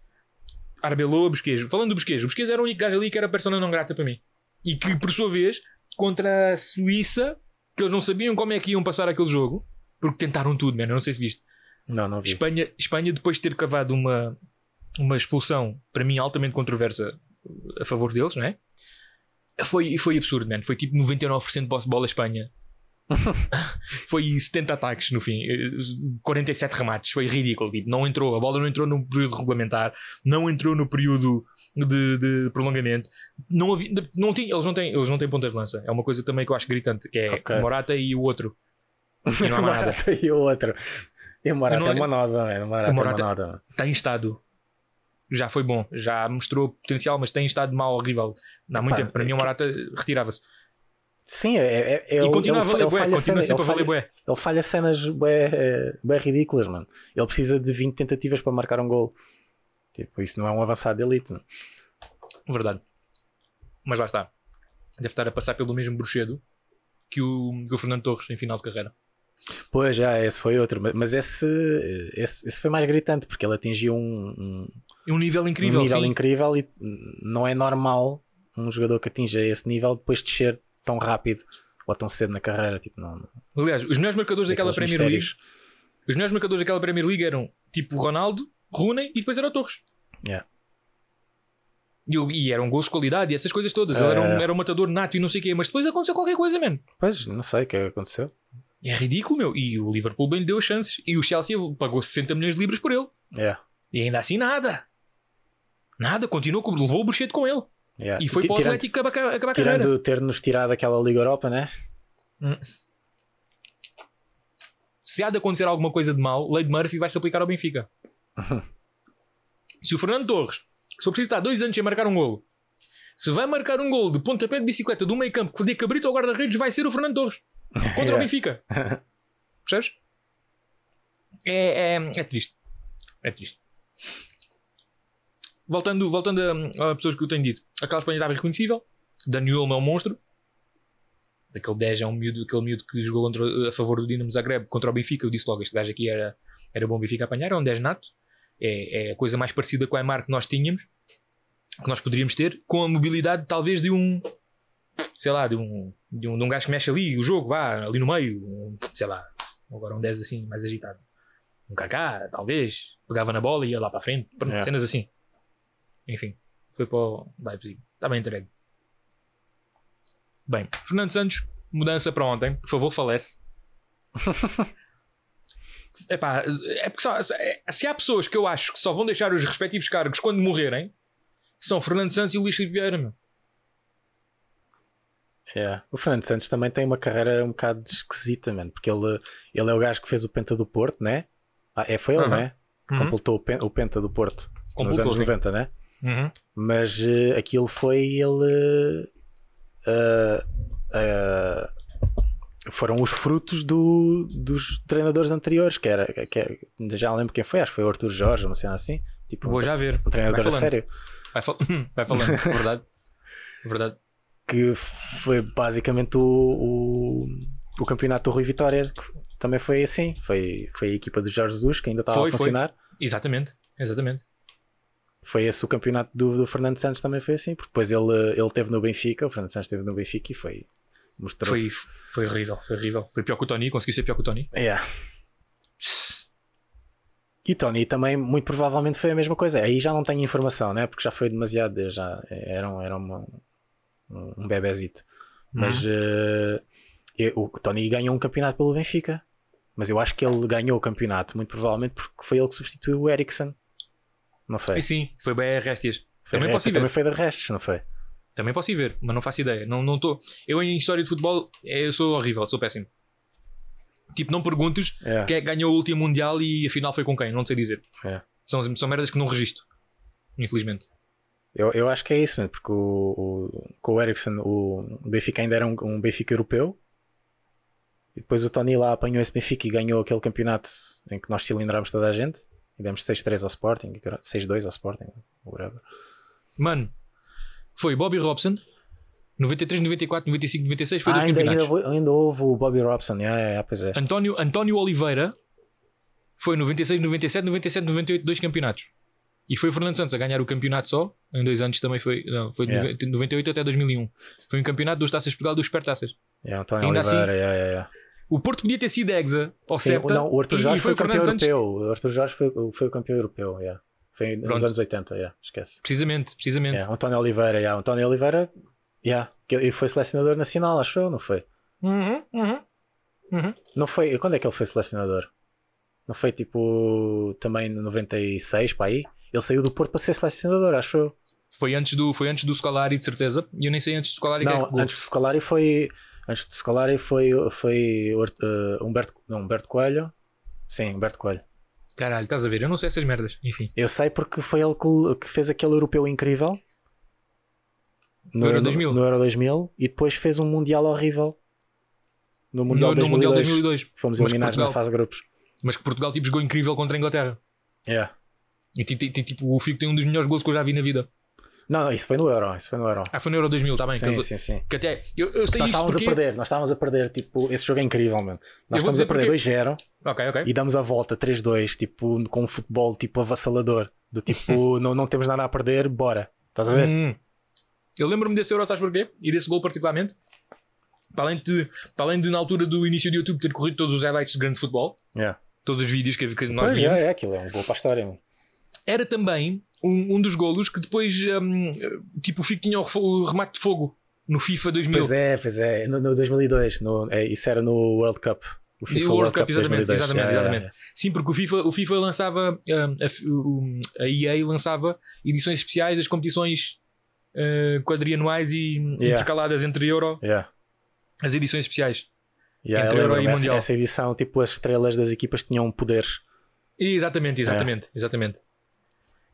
Arbeloa, Busquets. Falando do Busquets, o Busquets era o único gajo ali que era persona não grata para mim. E que, por sua vez, contra a Suíça, que eles não sabiam como é que iam passar aquele jogo, porque tentaram tudo, mano. Eu não sei se viste. Não, não vi. Espanha, Espanha, depois de ter cavado uma, uma expulsão, para mim, altamente controversa a favor deles, não é? Foi, foi absurdo, mano. Foi tipo 99% de bola a Espanha. <laughs> foi 70 ataques no fim, eh, 47 remates, foi ridículo. Tipo, não entrou, a bola não entrou no período regulamentar, não entrou no período de, de prolongamento. Não havia, não tinha, eles, não têm, eles não têm pontas de lança. É uma coisa também que eu acho gritante, que é Ok. o Morata e o outro. E não há <laughs> mais nada. Morata e o outro. E o Morata não- é uma noda, man. O Morata, O Morata- é uma noda. tem estado. Já foi bom, já mostrou potencial, mas tem estado mal, horrível. Há muito Pá, tempo. Para mim, o Morata retirava-se. Sim, é, é, é E ele- continua a ele, valer ele bué, falha continua cenas- sempre a valer bué. Ele falha cenas bué, eh, bué ridículas, mano. Ele precisa de 20 tentativas para marcar um gol. Tipo, isso não é um avançado de elite, mano. Verdade. Mas lá está. Deve estar a passar pelo mesmo bruxedo que o, que o Fernando Torres em final de carreira. Pois já, esse foi outro. Mas- esse, esse, esse foi mais gritante, porque ele atingiu um, um- um nível incrível, um nível sim. incrível e não é normal um jogador que atinja esse nível depois descer tão rápido ou tão cedo na carreira. Tipo, não, Aliás, os melhores marcadores daquela Premier League, os melhores marcadores daquela Premier League eram tipo Ronaldo, Rooney e depois era o Torres. Yeah. E, e eram gols de qualidade e essas coisas todas. Ele era um, É. era um matador nato e não sei o quê, mas depois aconteceu qualquer coisa, mano. Pois, não sei o que aconteceu. É ridículo, meu. E o Liverpool bem lhe deu as chances. E o Chelsea pagou 60 milhões de libras por ele. Yeah, E ainda assim nada. Nada, continuou, levou o bruxete com ele. Yeah. E foi para o Atlético acabar, acabar a carreira. Tirando ter-nos tirado aquela Liga Europa, né? Se há de acontecer alguma coisa de mal, lei de Murphy vai se aplicar ao Benfica. se o Fernando Torres, que só precisa estar dois anos sem marcar um golo, se vai marcar um golo de pontapé de bicicleta do meio campo que dê cabrito ao guarda-redes, vai ser o Fernando Torres <laughs> contra o Yeah. Benfica. <laughs> Percebes? É, é, é triste. É triste. Voltando, voltando a, a pessoas que eu tenho dito, aquela Espanha estava irreconhecível. Daniel é um monstro. Aquele 10 é um miúdo, aquele miúdo que jogou contra- a favor do Dinamo Zagreb contra o Benfica. Eu disse logo: este gajo aqui era, era bom Benfica apanhar. É um 10 nato. é, é a coisa mais parecida com a Aymar que nós tínhamos, que nós poderíamos ter, com a mobilidade talvez de um, sei lá, de um, de um, de um gajo que mexe ali o jogo, vá ali no meio, um, sei lá, agora um 10 assim, mais agitado. Um Kaká, talvez, pegava na bola e ia lá para a frente, pronto, É. cenas assim. Enfim, foi para o Leipzig. Está bem entregue. Bem, Fernando Santos, mudança para ontem. Por favor, falece. <laughs> Epá, é porque só, é- se há pessoas que eu acho que só vão deixar os respectivos cargos quando morrerem, são Fernando Santos e Luís Vieira. meu. Yeah. O Fernando Santos também tem uma carreira um bocado esquisita, mano, porque ele, ele é o gajo que fez o Penta do Porto, né? Ah, é, foi ele, Uhum. né? Que Uhum. completou o, pen- o Penta do Porto nos anos sim. 90, né? Uhum. Mas eh, aquilo foi ele. eh, foram os frutos do- dos treinadores anteriores, que era. Que, é- já não lembro quem foi, acho que foi o Arthur Jorge, uma cena assim. Tipo, Vou um, já ver. um treinador a sério. Vai, fal- <laughs> Vai falando, <laughs> verdade. Verdade. que foi basicamente o, o, o campeonato do Rui Vitória também foi assim foi, foi a equipa do Jorge Jesus que ainda estava Foi, a foi. funcionar Exatamente. Exatamente. Foi. esse o campeonato do, do Fernando Santos também foi assim porque depois ele, ele teve no Benfica o Fernando Santos esteve no Benfica e foi mostrou Foi, foi horrível. Foi horrível. Foi pior que o Tony. Conseguiu ser pior que o Tony. Yeah. E o Tony também, muito provavelmente, foi a mesma coisa. Aí já não tenho informação, né? Porque já foi demasiado. Já era, um- era uma, um bebezito. Mas eh, eu- o Tony ganhou um campeonato pelo Benfica. Mas eu acho que ele ganhou o campeonato, muito provavelmente, porque foi ele que substituiu o Ericsson. Não foi? E sim, foi bem. Foi- Também é, posso ir também ver. foi de restos, não foi? Também posso ir ver, mas não faço ideia. Não, não tô... Eu em história de futebol eu sou horrível, sou péssimo. Tipo, não perguntes É. quem é ganhou o último Mundial e afinal foi com quem, não sei dizer. É. São, são merdas que não registro. Infelizmente. Eu, eu acho que é isso, mesmo, porque o, o, com o Ericsson o Benfica ainda era um, um Benfica europeu. E depois o Tony lá apanhou esse Benfica e ganhou aquele campeonato em que nós cilindrámos toda a gente. E demos 6-3 ao Sporting, 6-2 ao Sporting, whatever. Mano, foi Bobby Robson, 93, 94, 95, 96, foi Ah, dois ainda, ainda, campeonatos. houve- ainda houve o Bobby Robson, yeah, yeah, pois é. António, António Oliveira foi 96, 97, 97, 98, dois campeonatos. E foi o Fernando Santos a ganhar o campeonato só. Em dois anos também foi. Não, foi de Yeah. 98 até 2001. Foi um campeonato dos Taças de Portugal dos Supertaças. Yeah, António Ainda assim, Oliveira, yeah, yeah, yeah. O Porto podia ter sido Exa ou Sim, Septa. não, o Arthur Jorge e foi, o campeão Fernando Santos. europeu. O Arthur Jorge foi, foi o campeão europeu, yeah. Foi nos Pronto. anos 80, yeah, esquece. Precisamente, precisamente. Yeah, António Oliveira, yeah. António Oliveira, yeah. ele foi selecionador nacional, acho eu, não foi? Uhum, uhum, uhum. Não foi. Quando é que ele foi selecionador? Não foi tipo também no 96 para aí? Ele saiu do Porto para ser selecionador, acho eu. Foi antes do, foi antes do Scolari, de certeza. E eu nem sei antes do Scolari é Não, pegou. antes do Scolari foi. Antes do Scolari foi, foi uh, Humberto, não, Humberto Coelho. Sim, Humberto Coelho. Caralho, estás a ver? Eu não sei essas merdas. Enfim. Eu sei porque foi ele que, que fez aquele europeu incrível. No Euro 2000. No, Euro 2000 e depois fez um Mundial horrível. No Mundial, no, no 2002, Mundial 2002. Fomos eliminados Portugal- na fase de grupos. Mas que Portugal tipo, jogou incrível contra a Inglaterra. Yeah. E ti- ti- ti- tipo, o Fico tem um dos melhores gols que eu já vi na vida. Não, isso foi no Euro. Isso foi no Euro. Ah, foi no Euro 2000, está bem. sim, que, sim, sim. que até. Eu, eu sei Nós estávamos porque. a perder, nós estávamos a perder, tipo, esse jogo é incrível, mano. Nós estamos dizer a perder 2-0 Ok, ok. e damos a volta 3-2, tipo, com um futebol tipo avassalador. Do tipo, <laughs> não, não temos nada a perder, bora. Estás a ver? Hum. Eu lembro-me desse Euro, sabes porquê? E desse gol particularmente. Para além, de, para além de, na altura do início do YouTube, ter corrido todos os highlights de grande futebol, Yeah. todos os vídeos que, que nós Pois vimos, é, é aquilo, é um gol para a história. mano. era também um, um dos golos que depois, hum, tipo, o Fico tinha o, o remate de fogo no FIFA 2000. Pois é, pois é. No, no 2002, no, é, isso era no World Cup. O E o World Cup, exatamente, 2002. exatamente, Yeah, yeah. Sim, porque o FIFA, o FIFA lançava, hum, a, a EA lançava edições especiais das competições uh, quadrianuais e intercaladas entre Euro, Yeah. as edições especiais. Yeah, Entre eu Euro e Mundial. essa edição, tipo, as estrelas das equipas tinham poderes. Exatamente, exatamente, exatamente.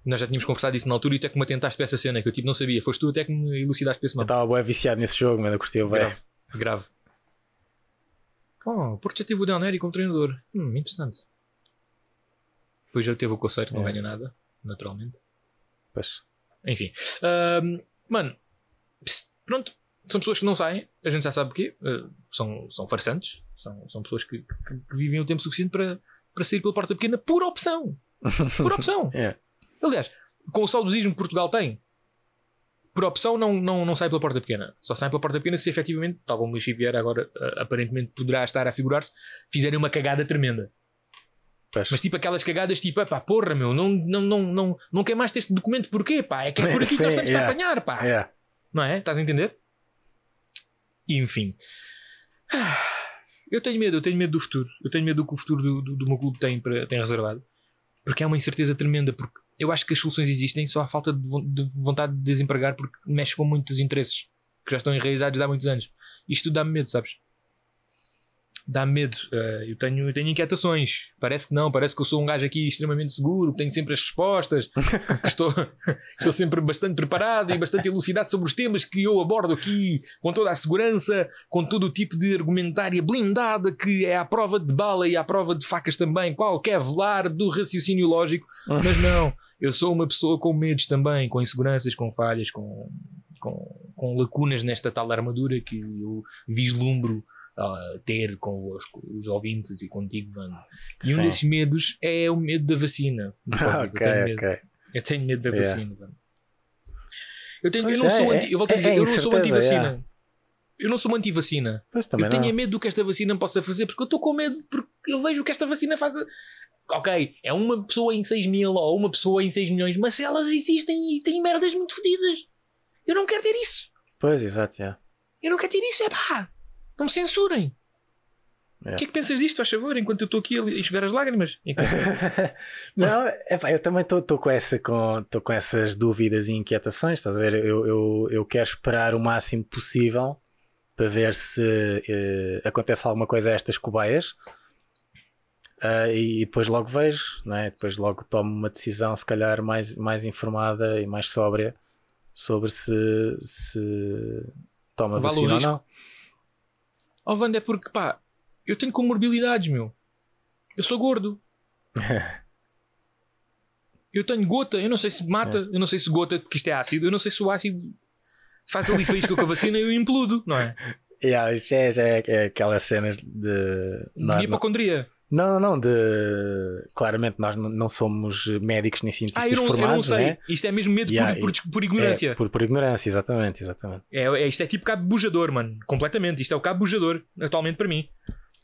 Nós já tínhamos conversado isso na altura e até que me atentaste para essa cena que eu tipo não sabia. Foste tu até que me elucidaste para esse Eu mano. estava bem viciado nesse jogo, mano. Eu curtia bem. Grave, grave. Oh, Porto já teve o Del Neri como treinador. Hum, interessante. Depois já teve o Conceito, não É. ganha nada, naturalmente. Pois. Enfim. Ahm, mano, pronto. São pessoas que não saem, a gente já sabe porquê. Ah, são, são farsantes, são, são pessoas que, que- que vivem o tempo suficiente para, para sair pela porta pequena por opção. Por <laughs> opção. É. Aliás, com o saudosismo que Portugal tem, por opção não, não, não sai pela porta pequena. Só sai pela porta pequena se efetivamente, tal como o Luís Vieira agora ah, aparentemente poderá estar a figurar-se, fizerem uma cagada tremenda. Pois. Mas tipo aquelas cagadas tipo, pá, porra meu, não, não, não, não, não quer mais ter este documento, porquê pá? É que é por aqui que nós temos yeah. de apanhar, pá. É. Não é? Estás a entender? Enfim. Eu tenho medo, eu tenho medo do futuro. Eu tenho medo do que o futuro do, do, do meu clube tem, para, tem reservado. Porque é uma incerteza tremenda. Porque eu acho que as soluções existem, só há falta de, vo- de vontade de desempregar porque mexe com muitos interesses que já estão enraizados há muitos anos. Isto dá-me medo, sabes? Dá-me medo. Eh, eu, tenho, eu tenho inquietações. Parece que não, parece que eu sou um gajo aqui extremamente seguro, que tenho sempre as respostas, que, <laughs> que estou, <laughs> estou sempre bastante preparado e bastante elucidado sobre os temas que eu abordo aqui, com toda a segurança, com todo o tipo de argumentária blindada que é à prova de bala e à prova de facas também, qualquer velar do raciocínio lógico. Mas não, eu sou uma pessoa com medos também, com inseguranças, com falhas, com, com, com lacunas nesta tal armadura que eu vislumbro ah, ter convosco, os ouvintes e contigo, Vando. E um Sim. desses medos é o medo da vacina. <laughs> do Covid. ok, eu, tenho medo, ok. eu tenho medo da Yeah. vacina. Vando. Eu, tenho, eu não é, sou é- anti, eu volto a é- dizer, é eu não sou anti-vacina. yeah. Eu não sou anti-vacina. Eu tenho é não. medo do que esta vacina possa fazer, porque eu estou com medo, porque eu vejo o que esta vacina faz. a- Ok, é uma pessoa em 6 mil ou uma pessoa em 6 milhões, mas elas existem e têm merdas muito fodidas. Eu não quero ter isso. Pois, exato, yeah. Eu não quero ter isso, é pá. Não me censurem. É. O que é que pensas disto, faz favor, enquanto eu estou aqui a enxugar as lágrimas? Enquanto- <laughs> não, epá, eu também estou com, essa, com, com essas dúvidas e inquietações, estás a ver? Eu, eu, eu quero esperar o máximo possível para ver se eh, acontece alguma coisa a estas cobaias Ah, e depois logo vejo, não é? depois logo tomo uma decisão, se calhar mais, mais informada e mais sóbria sobre se, se toma Vale vacina ou risco. Não. Oh, Wanda, é porque, pá, eu tenho comorbilidades, meu. Eu sou gordo. <laughs> Eu tenho gota, eu não sei se mata, eu não sei se gota, porque isto é ácido, eu não sei se o ácido faz ali faísca com a vacina e eu implodo, não é? <laughs> Yeah, isso já é, já é, é aquelas cenas de. nós Hipocondria. Não, não, não, de claramente nós não somos médicos nem cientistas Ah, eu não, eu não formados, sei. né? Isto é mesmo medo Yeah, por, por, por ignorância. É, por, por ignorância, exatamente, exatamente. É, é- isto é tipo cabo bujador, mano. Completamente. Isto é o cabo bujador, atualmente para mim.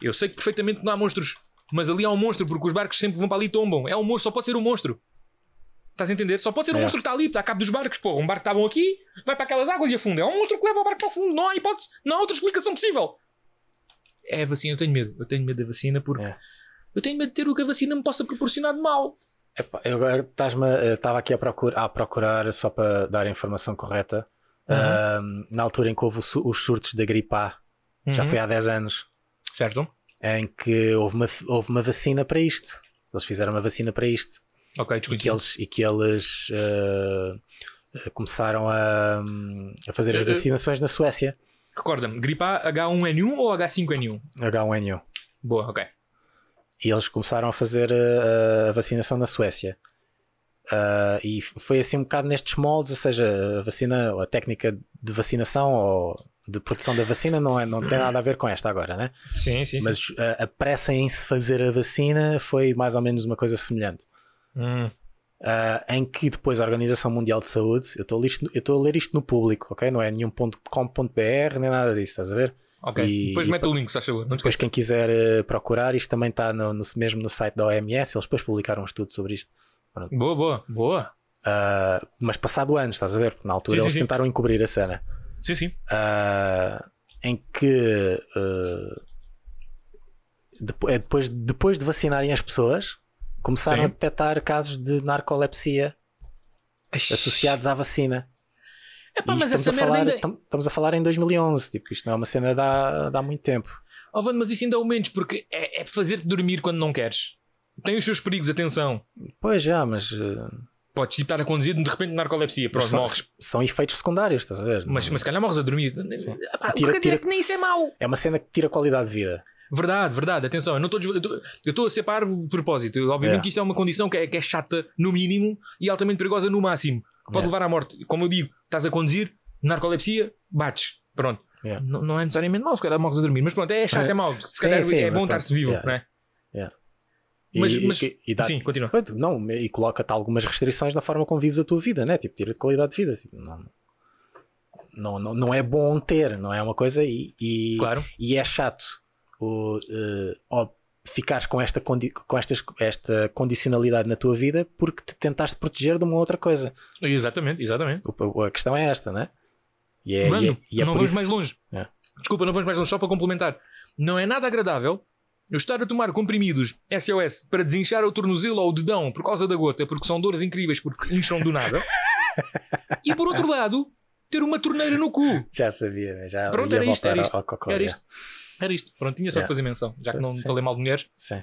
Eu sei que perfeitamente que não há monstros, mas ali há um monstro, porque os barcos sempre vão para ali e tombam. É um monstro, só pode ser um monstro. Estás a entender? Só pode ser um É. monstro que está ali, está a cabo dos barcos. Porra, um barco está bom aqui, vai para aquelas águas e afunda. É um monstro que leva o barco para o fundo. Não há hipótese, não há outra explicação possível. É a vacina, eu tenho medo. Eu tenho medo da vacina porque É. eu tenho medo de ter o que a vacina me possa proporcionar de mal. Epá, eu agora estava aqui a procurar, a procurar, só para dar a informação correta, ahm, na altura em que houve os surtos da gripe A, já Uhum. foi há 10 anos, Certo? em que houve uma, houve uma vacina para isto. Eles fizeram uma vacina para isto. Ok, E que eles, e que eles eh, começaram a, a fazer as vacinações na Suécia. Recorda-me, gripe A H1N1 ou H5N1? H1N1. Boa, ok. E eles começaram a fazer a, a vacinação na Suécia. Ah, e foi assim um bocado nestes moldes, ou seja, a vacina, a técnica de vacinação ou de produção da vacina não, é, não tem nada a ver com esta agora, né? Sim, sim, sim. Mas a, a pressa em se fazer a vacina foi mais ou menos uma coisa semelhante. Hum. Ah, em que depois a Organização Mundial de Saúde, eu estou a ler isto- no público, ok? Não é nenhum ponto .com.br nem nada disso, estás a ver? Ok. E- depois e mete o link, se achou. Depois quem quiser eh, procurar, isto também está no, no- mesmo no site da OMS, eles depois publicaram um estudo sobre isto. Boa, boa, boa. Ah, mas passado anos, estás a ver? Porque na altura Sim, sim, eles sim. tentaram encobrir a cena. Sim, sim. Ah, em que depo- é depois, depois de vacinarem as pessoas, começaram Sim. a detectar casos de narcolepsia associados à vacina. Epá, mas essa merda falar, ainda. tam- Estamos a falar em 2011, tipo, isto não é uma cena de há, de há muito tempo. Oh, Vando, mas isso ainda é o menos, porque é, é fazer-te dormir quando não queres. Tem os seus perigos, atenção. Pois já, mas, ah, Podes tipo, estar a conduzir de repente narcolepsia, pronto, são, morres. são efeitos secundários, estás a ver? Mas, mas se calhar morres a dormir. Epá, o que Tira- dizer tira- é que nem isso é mau. É uma cena que tira qualidade de vida. Verdade, verdade, atenção, eu não estou a ser parvo de propósito. Eu, obviamente É. que isto é uma condição que é, que é chata no mínimo e altamente perigosa no máximo. Que pode É. levar à morte. Como eu digo, estás a conduzir, narcolepsia, bates. Pronto. É. Não, é necessariamente mau, se calhar morres a dormir. Mas pronto, é chato, É. mau. Se calhar sim, é mas bom estar-se vivo, não é? Mas- e, mas- e, e dá- Sim, continua. Pronto, Não, e coloca-te algumas restrições na forma como vives a tua vida, né? Tipo, tira de qualidade de vida. Tipo, não, não, não, não é bom ter, não é uma coisa e, e, Claro. e é chato o, eh, ó, ficares com, esta, com estas, esta condicionalidade na tua vida porque te tentaste proteger de uma outra coisa. Exatamente, exatamente. O- A questão é esta, né? E é, Mano, e é, e é não vamos isso- mais longe. É. Desculpa, não vamos mais longe, só para complementar. Não é nada agradável eu estar a tomar comprimidos SOS para desinchar o tornozelo ou o dedão por causa da gota, porque são dores incríveis, porque incham do nada. e por outro lado, ter uma torneira no cu. <laughs> Já sabia, né? já Pronto, era isto, era isto. Era isto. Era isto. Pronto, tinha só Yeah. que fazer menção, já que não Sim. falei mal de mulheres. Sim.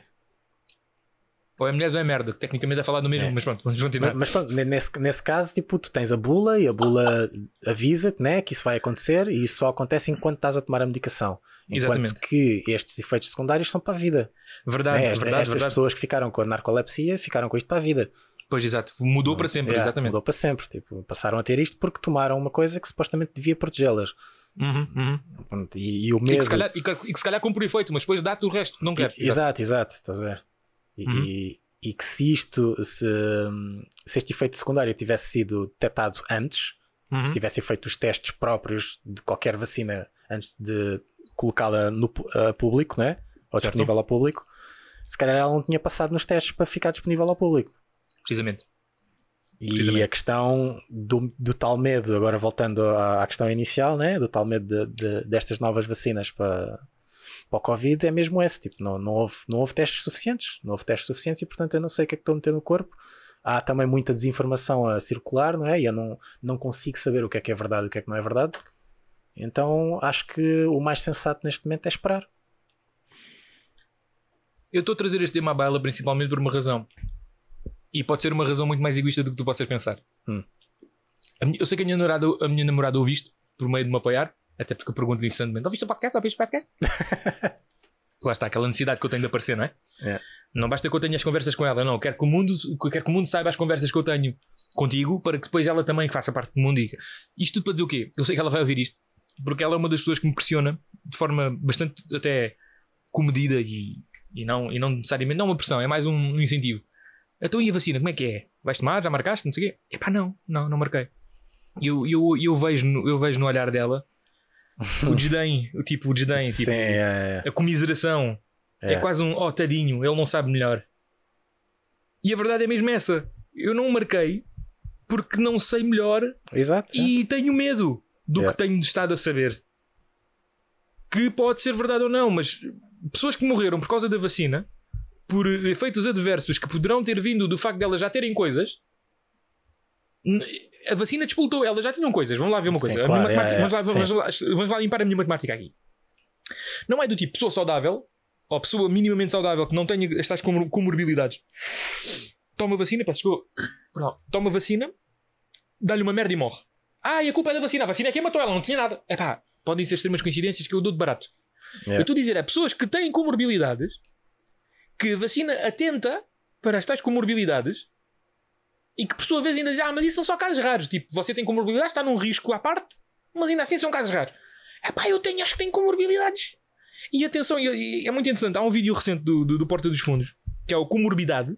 Ou é mulheres ou é merda, que tecnicamente é falar do mesmo, É. mas pronto, vamos continuar. Mas, mas pronto, ne- nesse, nesse caso, tipo, tu tens a bula e a bula avisa-te né, que isso vai acontecer e isso só acontece enquanto estás a tomar a medicação. Enquanto Exatamente. que estes efeitos secundários são para a vida. Verdade, né? Esta- verdade, Estas verdade. pessoas que ficaram com a narcolepsia ficaram com isto para a vida. Pois exato, mudou para sempre, exatamente. Mudou para sempre. Tipo, passaram a ter isto porque tomaram uma coisa que supostamente devia protegê-las. Uhum, uhum. Pronto, E, e o E, que medo. se calhar, e, que, e que se calhar cumpre efeito, mas depois dá-te o resto que não quer. Exato, exato, estás a ver? E, Uhum. e- e que se isto, se, se este efeito secundário tivesse sido detectado antes, Uhum. se tivessem feito os testes próprios de qualquer vacina antes de colocá-la no a público, né? ou Certo. disponível ao público, se calhar ela não tinha passado nos testes para ficar disponível ao público. Precisamente. E a questão do, do tal medo, agora voltando à, à questão inicial, né? do tal medo de- de- destas novas vacinas para, para o Covid, é mesmo esse. Tipo, não, não, houve, não houve testes suficientes. Não houve testes suficientes e, portanto, eu não sei o que é que estou a meter no corpo. Há também muita desinformação a circular, não é? E eu não, não consigo saber o que é que é verdade e o que é que não é verdade. Então acho que o mais sensato neste momento é esperar. Eu estou a trazer este tema à baila principalmente por uma razão. E pode ser uma razão muito mais egoísta do que tu possas pensar. Hum. Minha- eu sei que a minha namorada, a minha namorada ouve isto por meio de me apoiar, até porque eu pergunto-lhe instantemente: ouviste o podcast? Ouviste o podcast? <laughs> Lá está, aquela necessidade que eu tenho de aparecer, não é? É. Não basta que eu tenha as conversas com ela, não. Quero que, o mundo, quero que o mundo saiba as conversas que eu tenho contigo para que depois ela também faça parte do mundo. E isto tudo para dizer o quê? Eu sei que ela vai ouvir isto porque ela é uma das pessoas que me pressiona de forma bastante até comedida e, e, não, e não necessariamente não é uma pressão, é mais um, um incentivo. Então e a vacina, como é que é? Vais tomar? Já marcaste? Não sei o quê? Epá, não, não, não marquei. E eu, eu, eu, vejo, no, eu vejo no olhar dela o <laughs> desdém, o tipo, o desdém, tipo, Sim, é, a comiseração. É. é. quase um, oh tadinho, ele não sabe melhor. E a verdade é mesmo essa. Eu não marquei porque não sei melhor Exato. é. e tenho medo do que tenho estado a saber. Que pode ser verdade ou não, mas pessoas que morreram por causa da vacina, por efeitos adversos que poderão ter vindo do facto de elas já terem coisas, a vacina despoltou, elas já tinham coisas. Vamos lá ver uma Sim, coisa. A claro, é, é, vamos, lá, sim. vamos, lá, vamos lá limpar a minha matemática aqui. Não é do tipo pessoa saudável ou pessoa minimamente saudável que não tenha estas comor- comorbilidades. Toma vacina, desculpa. Perdão. Toma vacina, dá-lhe uma merda e morre. Ah, e a culpa é da vacina. A vacina é quem matou ela, não tinha nada. Epá, podem ser extremas coincidências que eu dou de barato. Yeah. Eu estou a dizer, é pessoas que têm comorbilidades que vacina atenta para as tais comorbilidades e que por sua vez ainda dizem, ah, mas isso são só casos raros. Tipo, você tem comorbilidades, está num risco à parte, mas ainda assim são casos raros. Epá, eu tenho, acho que tenho comorbilidades. E atenção, é muito interessante, há um vídeo recente do, do, do Porta dos Fundos, que é o comorbidade,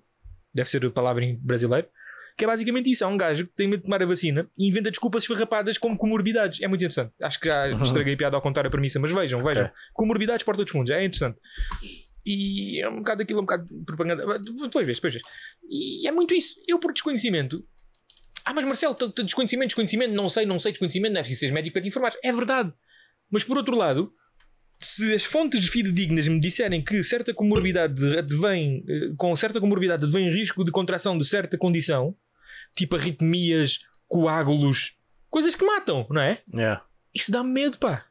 deve ser a palavra em brasileiro, que é basicamente isso, é um gajo que tem medo de tomar a vacina e inventa desculpas esfarrapadas como comorbidades. É muito interessante. Acho que já Uhum. estraguei a piada ao contar a premissa, mas vejam, vejam. Comorbidades Porta dos Fundos, é interessante. E é um bocado aquilo, é um bocado de propaganda. Depois vês, depois vês. E é muito isso. Eu, por desconhecimento. Ah, mas Marcelo, desconhecimento, desconhecimento, não sei, não sei, desconhecimento, não é preciso seres médico para te informar. É verdade. Mas por outro lado, se as fontes fidedignas me disserem que certa comorbidade advém, eh, com certa comorbidade advém risco de contração de certa condição, tipo arritmias, coágulos, coisas que matam, não é? Yeah. Isso dá-me medo, pá.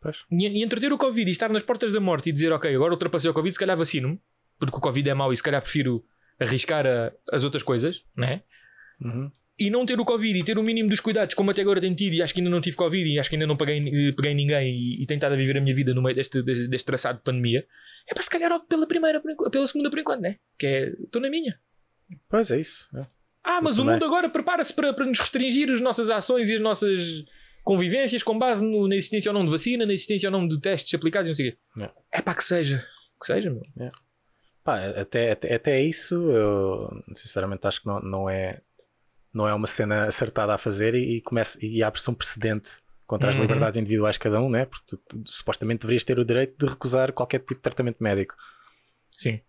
Pois. E, e entre ter o Covid e estar nas portas da morte e dizer, ok, agora ultrapassei o Covid, se calhar vacino-me, porque o Covid é mau e se calhar prefiro arriscar a- as outras coisas, né? Uhum. E não ter o Covid e ter o mínimo dos cuidados, como até agora tenho tido, e acho que ainda não tive Covid e acho que ainda não paguei, eh, peguei ninguém e, e tenho estado a viver a minha vida no meio deste, deste, deste traçado de pandemia, é para se calhar pela primeira, pela segunda por enquanto, né? Que é, estou na minha. Pois é isso. é. Ah, mas o também. mundo agora prepara-se para, para nos restringir as nossas ações e as nossas convivências com base no- na existência ou não de vacina, na existência ou não de testes aplicados, não sei o quê. Yeah. É para que seja. Que seja, meu. Pá, até, até, até isso, eu sinceramente acho que não, não, é, não é uma cena acertada a fazer e, e, começa, e abre-se um precedente contra as Uhum. liberdades individuais de cada um, né? porque tu, tu supostamente deverias ter o direito de recusar qualquer tipo de tratamento médico. Sim.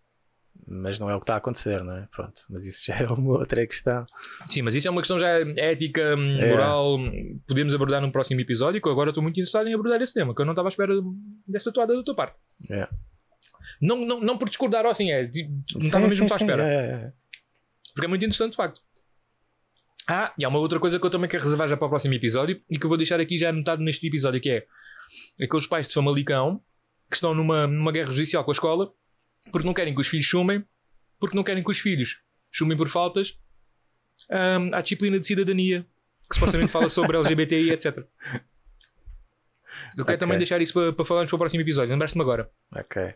Mas não é o que está a acontecer, não é? Pronto, mas isso já é uma outra questão. Sim, mas isso é uma questão já ética, hum, É. moral. hum, Podemos abordar num próximo episódio, que eu agora estou muito interessado em abordar esse tema, que eu não estava à espera dessa toada da tua parte. É. Não, não, não por discordar ou assim, é. tipo, Não estava mesmo sim, à espera. é, é, é. Porque é muito interessante, de facto. Ah, e há uma outra coisa que eu também quero reservar já para o próximo episódio e que eu vou deixar aqui já anotado neste episódio, que é aqueles pais de Famalicão que estão numa, numa guerra judicial com a escola porque não querem que os filhos chumem, porque não querem que os filhos chumem por faltas hum, à disciplina de cidadania que supostamente fala sobre <laughs> LGBTI, etc. Eu quero Ok. também deixar isso para, para falarmos para o próximo episódio. Lembraste-me agora. Ok.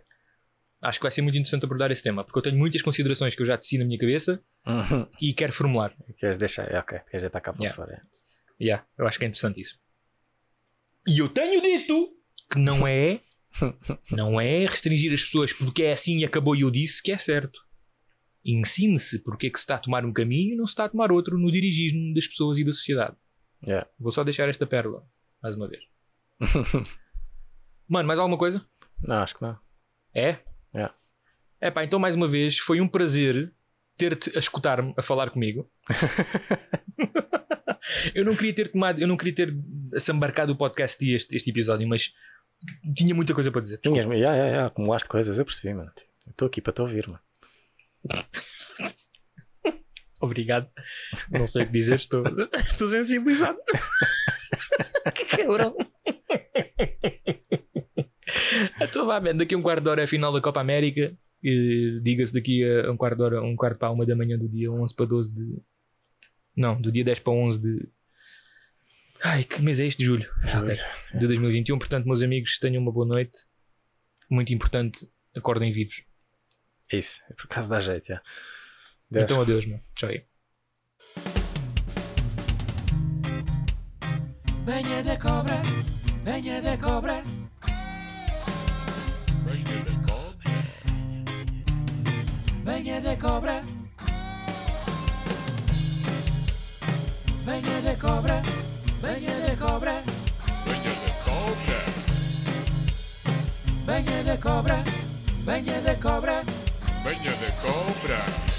Acho que vai ser muito interessante abordar esse tema, porque eu tenho muitas considerações que eu já teci na minha cabeça Uhum. e quero formular. Queres deixar? É, ok, queres deitar cá para Yeah. fora. Yeah, eu acho que é interessante isso. E eu tenho dito que não é não é restringir as pessoas porque é assim e acabou e eu disse que é certo. Ensine-se porque é que se está a tomar um caminho e não se está a tomar outro no dirigismo das pessoas e da sociedade. Yeah. Vou só deixar esta pérola mais uma vez. <laughs> Mano, mais alguma coisa? Não, acho que não. É? É. É pá, então mais uma vez foi um prazer ter-te a escutar-me, a falar comigo. <laughs> <laughs> eu não queria ter tomado, eu não queria ter assambarcado o podcast e este, este episódio, mas tinha muita coisa para dizer. Tinhas, yeah, yeah, yeah, acumulaste coisas, eu percebi, mano. Estou aqui para te ouvir, mano. <laughs> Obrigado. Não sei o que dizer, estou, <laughs> estou sensibilizado. <laughs> que cabrão. Então vá, man, daqui a um quarto de hora é a final da Copa América. Diga-se daqui a um quarto de hora, um quarto para uma da manhã do dia 11 para 12 de. Não, do dia 10 para 11 de. Ai, que mês é este? Julho. Ok. De 2021. Portanto, meus amigos, tenham uma boa noite. Muito importante, acordem vivos. É isso, é por causa da jeito, yeah. Deus. Então, adeus, meu. Tchau aí. Venha de cobra, venha de cobra, Venha de cobra. venha de cobra. Venha de cobra, venha de cobra, Venha de cobra. venha de cobra, venha de cobra. Venha de cobra.